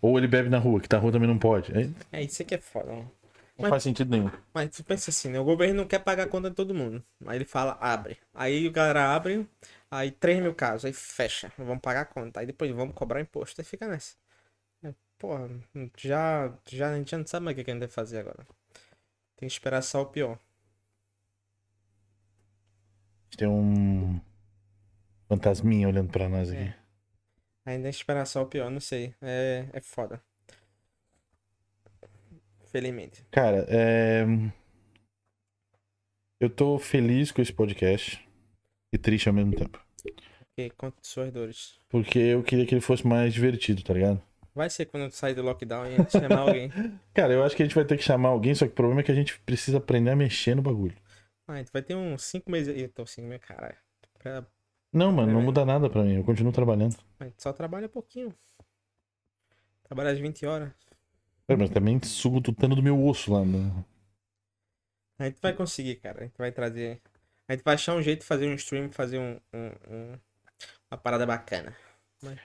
Ou ele bebe na rua, que na rua também não pode. É, é isso aqui é foda, mano. Não mas, faz sentido nenhum. Mas tu pensa assim, né? O governo não quer pagar a conta de todo mundo. Aí ele fala, abre. Aí o galera abre, aí 3 mil casos, aí fecha. Vamos pagar a conta. Aí depois vamos cobrar imposto. Aí fica nessa. Porra, já, já a gente já não sabe mais o que a gente deve fazer agora. Tem que esperar só o pior. Tem um fantasminha olhando pra nós aqui. É. Ainda tem que esperar só o pior, não sei. É, é foda. Felizmente. Cara, é... eu tô feliz com esse podcast e triste ao mesmo tempo. Porque conta suas dores. Porque eu queria que ele fosse mais divertido, tá ligado? Vai ser quando sair do lockdown e a gente chamar alguém. Cara, eu acho que a gente vai ter que chamar alguém, só que o problema é que a gente precisa aprender a mexer no bagulho. Ah, vai ter uns 5 meses. Eu tô assim, meu caralho. Pra... Não, mano, não muda nada pra mim. Eu continuo trabalhando. Mas só trabalha pouquinho. Trabalha às 20 horas. É, mas também sugo tutano do meu osso lá. Né? A gente vai conseguir, cara. A gente vai trazer. A gente vai achar um jeito de fazer um stream, fazer um, um, um... uma parada bacana.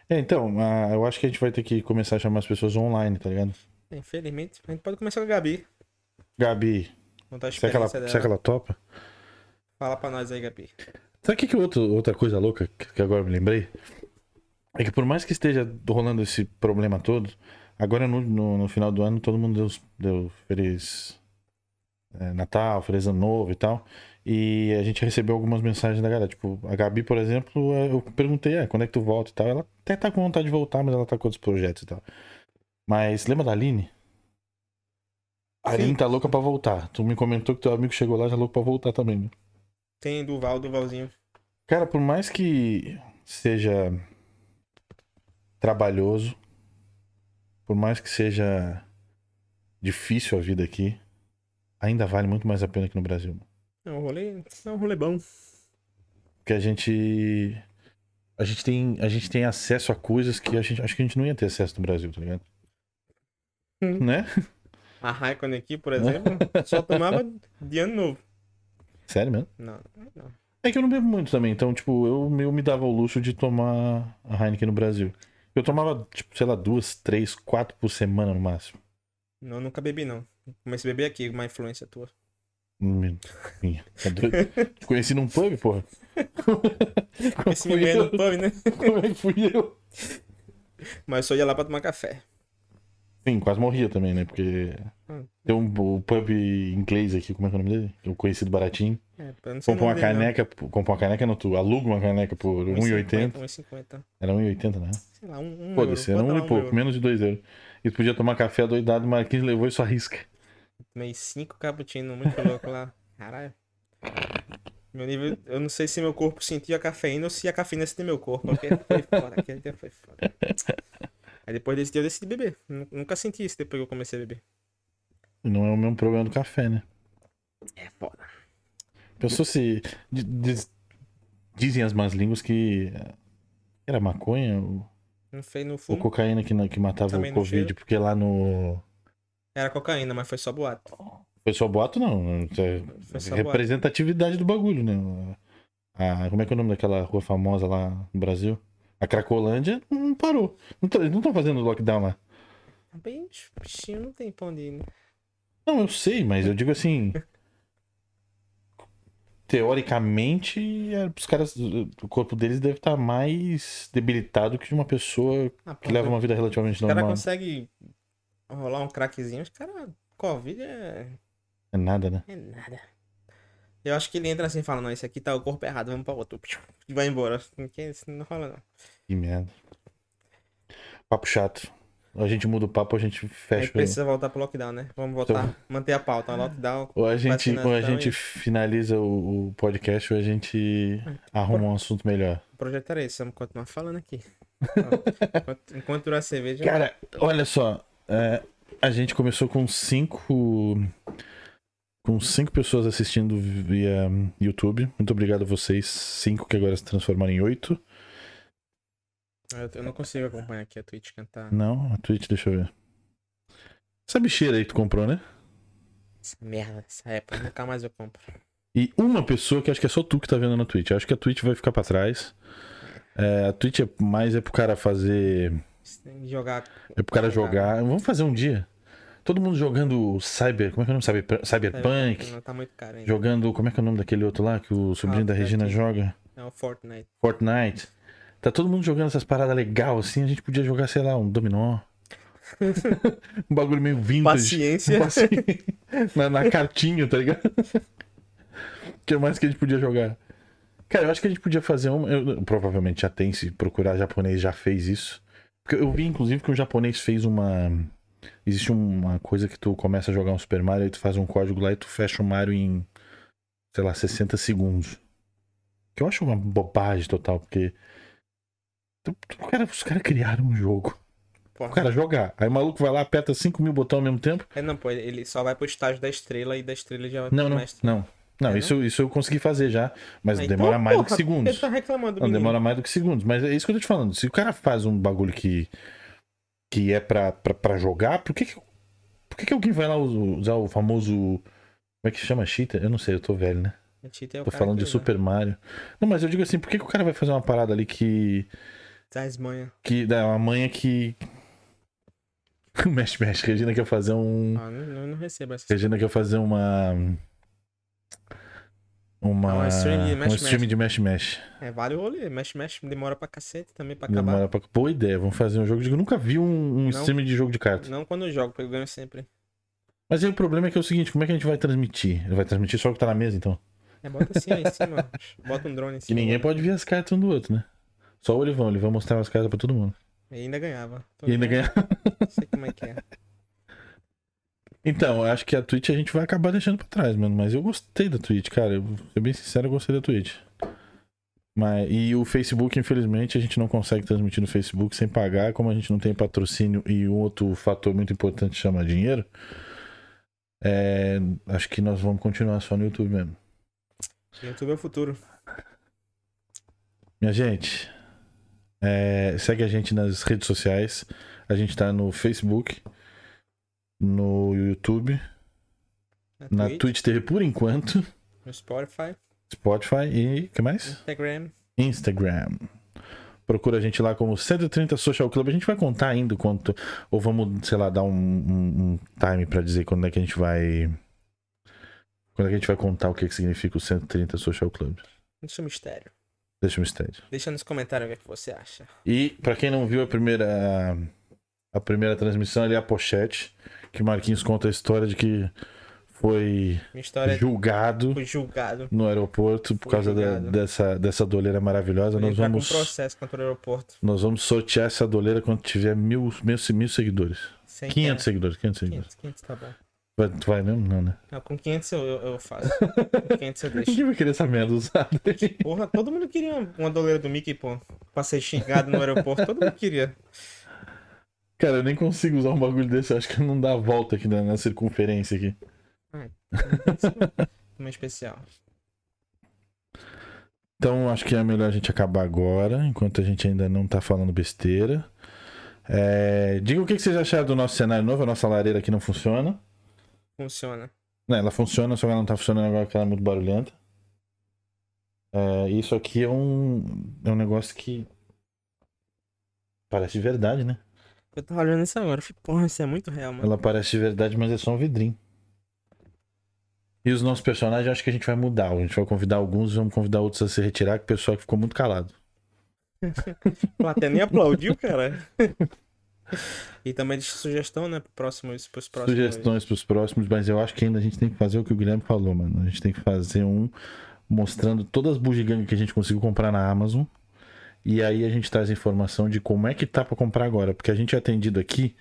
É, então, uh, eu acho que a gente vai ter que começar a chamar as pessoas online, tá ligado? Infelizmente. A gente pode começar com a Gabi. Gabi. Será, que ela, será que ela topa? Fala pra nós aí, Gabi. Sabe o que, que outro, outra coisa louca que agora me lembrei? É que por mais que esteja rolando esse problema todo, agora no, no, no final do ano todo mundo deu, deu feliz é, Natal, feliz ano novo e tal. E a gente recebeu algumas mensagens da galera. Tipo, a Gabi, por exemplo, é, eu perguntei, é, quando é que tu volta e tal. Ela até tá com vontade de voltar, mas ela tá com outros projetos e tal. Mas lembra da Aline? A Aline tá louca pra voltar. Tu me comentou que teu amigo chegou lá já louco pra voltar também, né? Tem Duval, Duvalzinho. Cara, por mais que seja trabalhoso, por mais que seja difícil a vida aqui, ainda vale muito mais a pena que no Brasil. É um rolê, é um rolê bom. Porque a gente. A gente tem, a gente tem acesso a coisas que a gente, acho que a gente não ia ter acesso no Brasil, tá ligado? Hum. Né? A Raikkonen aqui, por exemplo, só tomava de ano novo. Sério mesmo? Não, não. É que eu não bebo muito também, então, tipo, eu, eu me dava o luxo de tomar a Heineken no Brasil. Eu tomava, tipo, sei lá, duas, três, quatro por semana no máximo. Não, eu nunca bebi, não. Comecei a beber aqui, uma influência tua. Hum, minha, tá doido? Te conheci num pub, porra. Fui me eu. no pub, né? Como é que fui eu? Mas só ia lá pra tomar café. Sim, quase morria também, né? Porque Hum. tem um o pub inglês aqui, como é que é o nome dele? Eu conhecido baratinho. É, o Compra uma caneca, compra uma caneca, não, tu aluga uma caneca por 1,80. 1,50. Era 1,80, né? Sei lá, um, um Foda-se, euro. era um e pouco, menos de 2 euros. E tu podia tomar café doidado, o Marquinhos levou e só risca. Tomei cinco cappuccino muito louco lá. Caralho. Meu nível, eu não sei se meu corpo sentia a cafeína ou se a cafeína sentia meu corpo. Porque foi foda, aquele dia foi foda. Aí depois desse dia eu decidi beber. Nu- Nunca senti isso depois que eu comecei a beber. Não é o mesmo problema do café, né? É foda. Pensou se. di- diz- Dizem as más línguas que. Era maconha ou, Não no ou fumo. cocaína que, que matava Também o não Covid, porque lá no. Era cocaína, mas foi só boato. Foi só boato, não. É só representatividade do bagulho, né? A, como é que é o nome daquela rua famosa lá no Brasil? A Cracolândia não parou. Não tá- Eles não estão fazendo lockdown lá. Bem, os bichinhos não tem pão de né? Não, eu sei, mas eu digo assim. Teoricamente, é, os caras. O corpo deles deve estar mais debilitado que de uma pessoa Ah, que leva uma vida relativamente Os caras normal. conseguem rolar um craquezinho. Os caras. Covid é. É nada, né? É nada. Eu acho que ele entra assim e fala, não, esse aqui tá o corpo errado, vamos pra outro. E vai embora. Isso não rola, não. Que merda. Papo chato. Ou a gente muda o papo, a gente fecha. precisa voltar pro lockdown, né? Vamos voltar, manter a pauta. Lockdown. Ou a gente, ou a gente e- finaliza o, o podcast ou a gente arruma um assunto melhor. O projeto era esse, vamos continuar falando aqui. Enquanto durar a cerveja. Cara, olha só. É, a gente começou com cinco. Com cinco pessoas assistindo via YouTube. Muito obrigado a vocês. Cinco que agora se transformaram em oito. Eu, não consigo acompanhar aqui a Twitch cantar. Não, a Twitch, deixa eu ver. Essa bicheira aí tu comprou, né? Essa merda, essa época. Nunca mais eu compro. E uma pessoa que acho que é só tu que tá vendo na Twitch. Eu acho que a Twitch vai ficar pra trás. É, a Twitch é mais é pro cara fazer. Você tem que jogar. É pro cara Jogar. Vamos fazer um dia. Todo mundo jogando Cyber. Como é que é o nome? Cyber, Cyberpunk. Não tá muito caro ainda. Jogando. Como é que é o nome daquele outro lá que o sobrinho da Ah, Regina aqui. joga? É o Fortnite. Fortnite. Tá todo mundo jogando essas paradas legal assim. A gente podia jogar, sei lá, um dominó. um bagulho meio vintage. Paciência. Paciência. na, na cartinha, tá ligado? O que mais que a gente podia jogar? Cara, eu acho que a gente podia fazer um. eu- provavelmente já tem, se procurar japonês, já fez isso. Porque eu vi, inclusive, que um japonês fez uma. Existe uma coisa que tu começa a jogar um Super Mario, aí tu faz um código lá e tu fecha o Mario em, sei lá, 60 segundos. Que eu acho uma bobagem total, porque. cara, os caras criaram um jogo. Porra. O cara jogar. Aí o maluco vai lá, aperta 5 mil botões ao mesmo tempo. É, não, pô, ele só vai pro estágio da estrela e da estrela já vai Não, pro não, mestre. não. Não, É, isso, isso eu consegui fazer já. Mas demora então, mais do porra, que segundos. Ele tá reclamando, Não, menino. demora mais do que segundos. Mas é isso que eu tô te falando. Se o cara faz um bagulho que, que é pra, pra, pra jogar, por que que, por que que alguém vai lá us- usar o famoso. Como é que chama? Cheater? Eu não sei, eu tô velho, né? O cheater é o Tô falando de. Super Mario. Não, mas eu digo assim, por que, que o cara vai fazer uma parada ali que. Das manhas. que dá uma manha que. mexe, mexe. Regina quer fazer um. Ah, não, não, não recebo essa. Regina quer fazer uma. Uma. Um stream de um mesh, stream mesh. de mesh mesh. É, vale o rolê. Mexe, mexe, demora pra cacete também pra acabar. Demora pra... Boa ideia, vamos fazer um jogo de. Eu nunca vi um, um stream de jogo de carta. Não quando eu jogo, porque eu ganho sempre. Mas aí o problema é que é o seguinte: como é que a gente vai transmitir? Ele vai transmitir só o que tá na mesa, então? É, bota assim ó, em cima. Bota um drone em cima. ninguém pode ver as cartas um do outro, né? Só o Olivão, ele vai mostrar as cartas pra todo mundo. E ainda ganhava. Tô E ainda vendo. ganha. Não sei como é que é. Então, eu acho que a Twitch a gente vai acabar deixando pra trás, mano. Mas eu gostei da Twitch, cara. Eu, ser bem sincero, eu gostei da Twitch. Mas, e o Facebook, infelizmente, a gente não consegue transmitir no Facebook sem pagar, como a gente não tem patrocínio e um outro fator muito importante chama dinheiro. é, acho que nós vamos continuar só no YouTube mesmo. YouTube é o futuro. Minha gente, é, segue a gente nas redes sociais. A gente tá no Facebook, no YouTube, na Twitch TV por enquanto. No Spotify, Spotify e. que mais? Instagram. Instagram. Procura a gente lá como 130 Social Club. A gente vai contar ainda quanto. Ou vamos, sei lá, dar um, um- um time pra dizer quando é que a gente vai. Quando é que a gente vai contar o que, que significa o 130 Social Club. É um mistério. Deixa o mistério. Deixa nos comentários o que, é que você acha. E pra quem não viu a primeira a primeira transmissão ali é a pochete, que Marquinhos conta a história de que foi julgado foi julgado. no aeroporto por causa da- dessa dessa doleira maravilhosa. Ele Nós tá vamos processo contra o aeroporto. nós vamos sortear essa doleira quando tiver mil, mil, mil seguidores. Sem 500 seguidores, 500 seguidores. 500, 500 tá bom. Vai, tu vai mesmo? Não, né? Não, com 500 eu, eu, faço. Com 500 eu deixo. Ninguém vai querer essa merda usada. Porra, todo mundo queria uma- uma doleira do Mickey, pô. Pra ser xingado no aeroporto, todo mundo queria. Cara, eu nem consigo usar um bagulho desse. Eu acho que não dá a volta aqui na, na circunferência aqui. Uma especial. Então acho que é melhor a gente acabar agora, enquanto a gente ainda não tá falando besteira. É, Diga o que vocês acharam do nosso cenário novo, a nossa lareira aqui não funciona. Funciona. Né, ela funciona, só que ela não tá funcionando agora porque ela é muito barulhenta. É, isso aqui é um, é um negócio que parece de verdade, né? Eu tava olhando isso agora. Falei, porra, isso é muito real, mano. Ela parece de verdade, mas é só um vidrinho. E os nossos personagens, eu acho que a gente vai mudar. A gente vai convidar alguns e vamos convidar outros a se retirar, que o pessoal que ficou muito calado. Até nem aplaudiu, cara. e também deixa sugestão, né? Pro próximos, pros próximos. Sugestões pros próximos, mas eu acho que ainda a gente tem que fazer o que o Guilherme falou, mano. A gente tem que fazer um mostrando todas as bugigangas que a gente conseguiu comprar na Amazon. E aí a gente traz informação de como é que tá pra comprar agora. Porque a gente é atendido aqui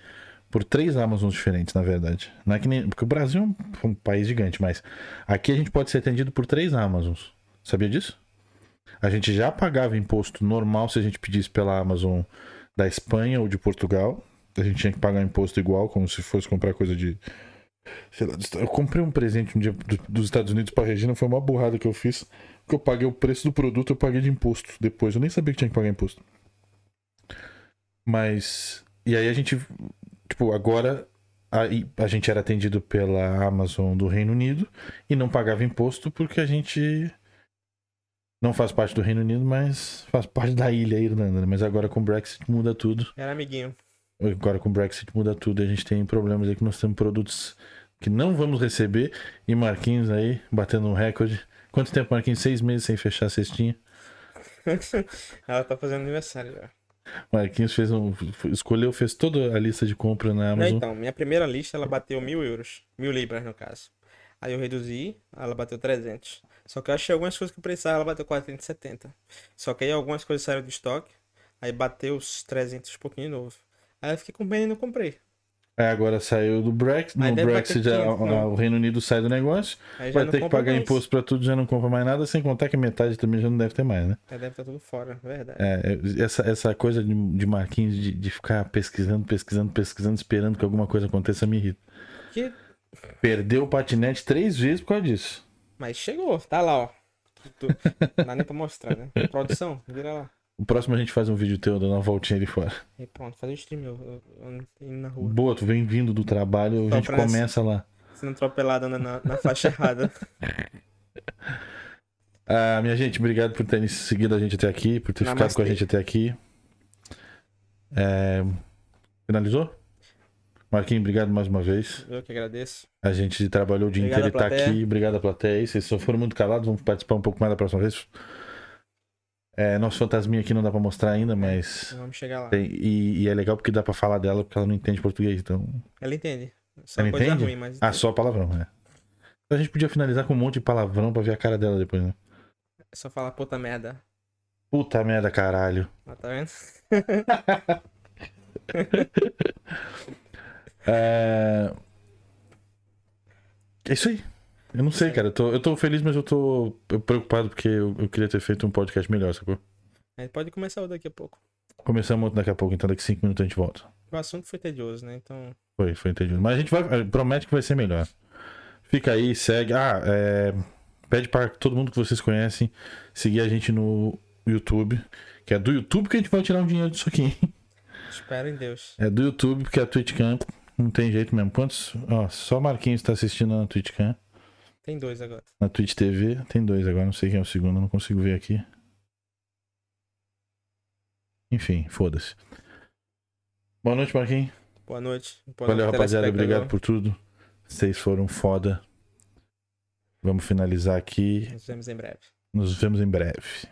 por três Amazons diferentes, na verdade. Não é que nem... Porque o Brasil é um- um país gigante, mas aqui a gente pode ser atendido por três Amazons. Sabia disso? A gente já pagava imposto normal se a gente pedisse pela Amazon da Espanha ou de Portugal. A gente tinha que pagar imposto igual, como se fosse comprar coisa de. Sei lá, eu comprei um presente um dia do- dos Estados Unidos pra Regina, foi uma burrada que eu fiz. Que eu paguei o preço do produto, eu paguei de imposto depois. Eu nem sabia que tinha que pagar imposto. Mas. E aí a gente. Tipo, agora aí a gente era atendido pela Amazon do Reino Unido e não pagava imposto porque a gente não faz parte do Reino Unido, mas faz parte da ilha Irlanda. né? Mas agora com o Brexit muda tudo. Era amiguinho. Agora com o Brexit muda tudo. A gente tem problemas aí que nós temos produtos que não vamos receber. E Marquinhos aí batendo um recorde. Quanto tempo, Marquinhos? Seis meses sem fechar a cestinha. Ela tá fazendo aniversário já. Marquinhos fez um. Escolheu, fez toda a lista de compra na Não, Amazon. então, minha primeira lista, ela bateu mil euros. Mil libras, no caso. Aí eu reduzi, ela bateu 300. Só que eu achei algumas coisas que eu precisava, ela bateu 470. Só que aí algumas coisas saíram de estoque, aí bateu os 300 e pouquinho de novo. Aí eu fiquei com pena e não comprei. Aí agora saiu do Brexit. No Brexit 500, a- não. o Reino Unido sai do negócio. Aí já Vai ter que pagar mais. imposto pra tudo, já não compra mais nada. Sem contar que metade também já não deve ter mais, né? Já deve estar tudo fora, verdade. É, essa, essa coisa de, de Marquinhos de, de ficar pesquisando, pesquisando, pesquisando, esperando que alguma coisa aconteça me irrita. Que- Perdeu o patinete três vezes por causa disso. Mas chegou, tá lá, ó. Não dá nem pra mostrar, né? Produção, vira lá. O próximo a gente faz um vídeo teu dando uma voltinha ali fora. E pronto, faz o stream, eu, eu, eu indo na rua. Boa, tu vem vindo do trabalho, a Só gente pra começa lá. Sendo atropelado na, na, na faixa errada. Ah, minha gente, obrigado por terem seguido a gente até aqui, por ter ficado com a Namastê. gente até aqui. É, Finalizou? Marquinhos, obrigado mais uma vez. Eu que agradeço. A gente trabalhou o dia Obrigado inteiro e tá aqui. Obrigado à plateia. Vocês só foram muito calados, vamos participar um pouco mais da próxima vez. É, nosso fantasminha aqui não dá pra mostrar ainda, mas. Vamos chegar lá. tem- e, e é legal porque dá pra falar dela porque ela não entende português. Então. Ela entende. Só Ela coisa entende? ruim, mas. Ah, só palavrão, né? A gente podia finalizar com um monte de palavrão pra ver a cara dela depois, né? É só falar puta merda. Puta merda, caralho. Ah, tá vendo? É... é isso aí. Eu não sei, cara. Eu tô, eu tô feliz, mas eu tô preocupado porque eu, eu queria ter feito um podcast melhor, sacou? A gente pode começar daqui a pouco. Começamos outro daqui a pouco, então daqui cinco minutos a gente volta. O assunto foi tedioso, né? Então. Foi, foi entendido. Mas a gente vai. Promete que vai ser melhor. Fica aí, segue. Ah, é, pede para todo mundo que vocês conhecem seguir a gente no YouTube. Que é do YouTube que a gente vai tirar um dinheiro disso aqui. hein? Espero em Deus. É do YouTube, porque a TwitchCam não tem jeito mesmo. Quantos. Ó, só Marquinhos tá assistindo na TwitchCam. Tem dois agora. Na Twitch TV tem dois agora, não sei quem é o segundo, não consigo ver aqui. Enfim, foda-se. Boa noite, Marquinhos. Boa noite. Boa Valeu, noite, rapaziada. Obrigado por tudo. Vocês foram foda. Vamos finalizar aqui. Nos vemos em breve. Nos vemos em breve.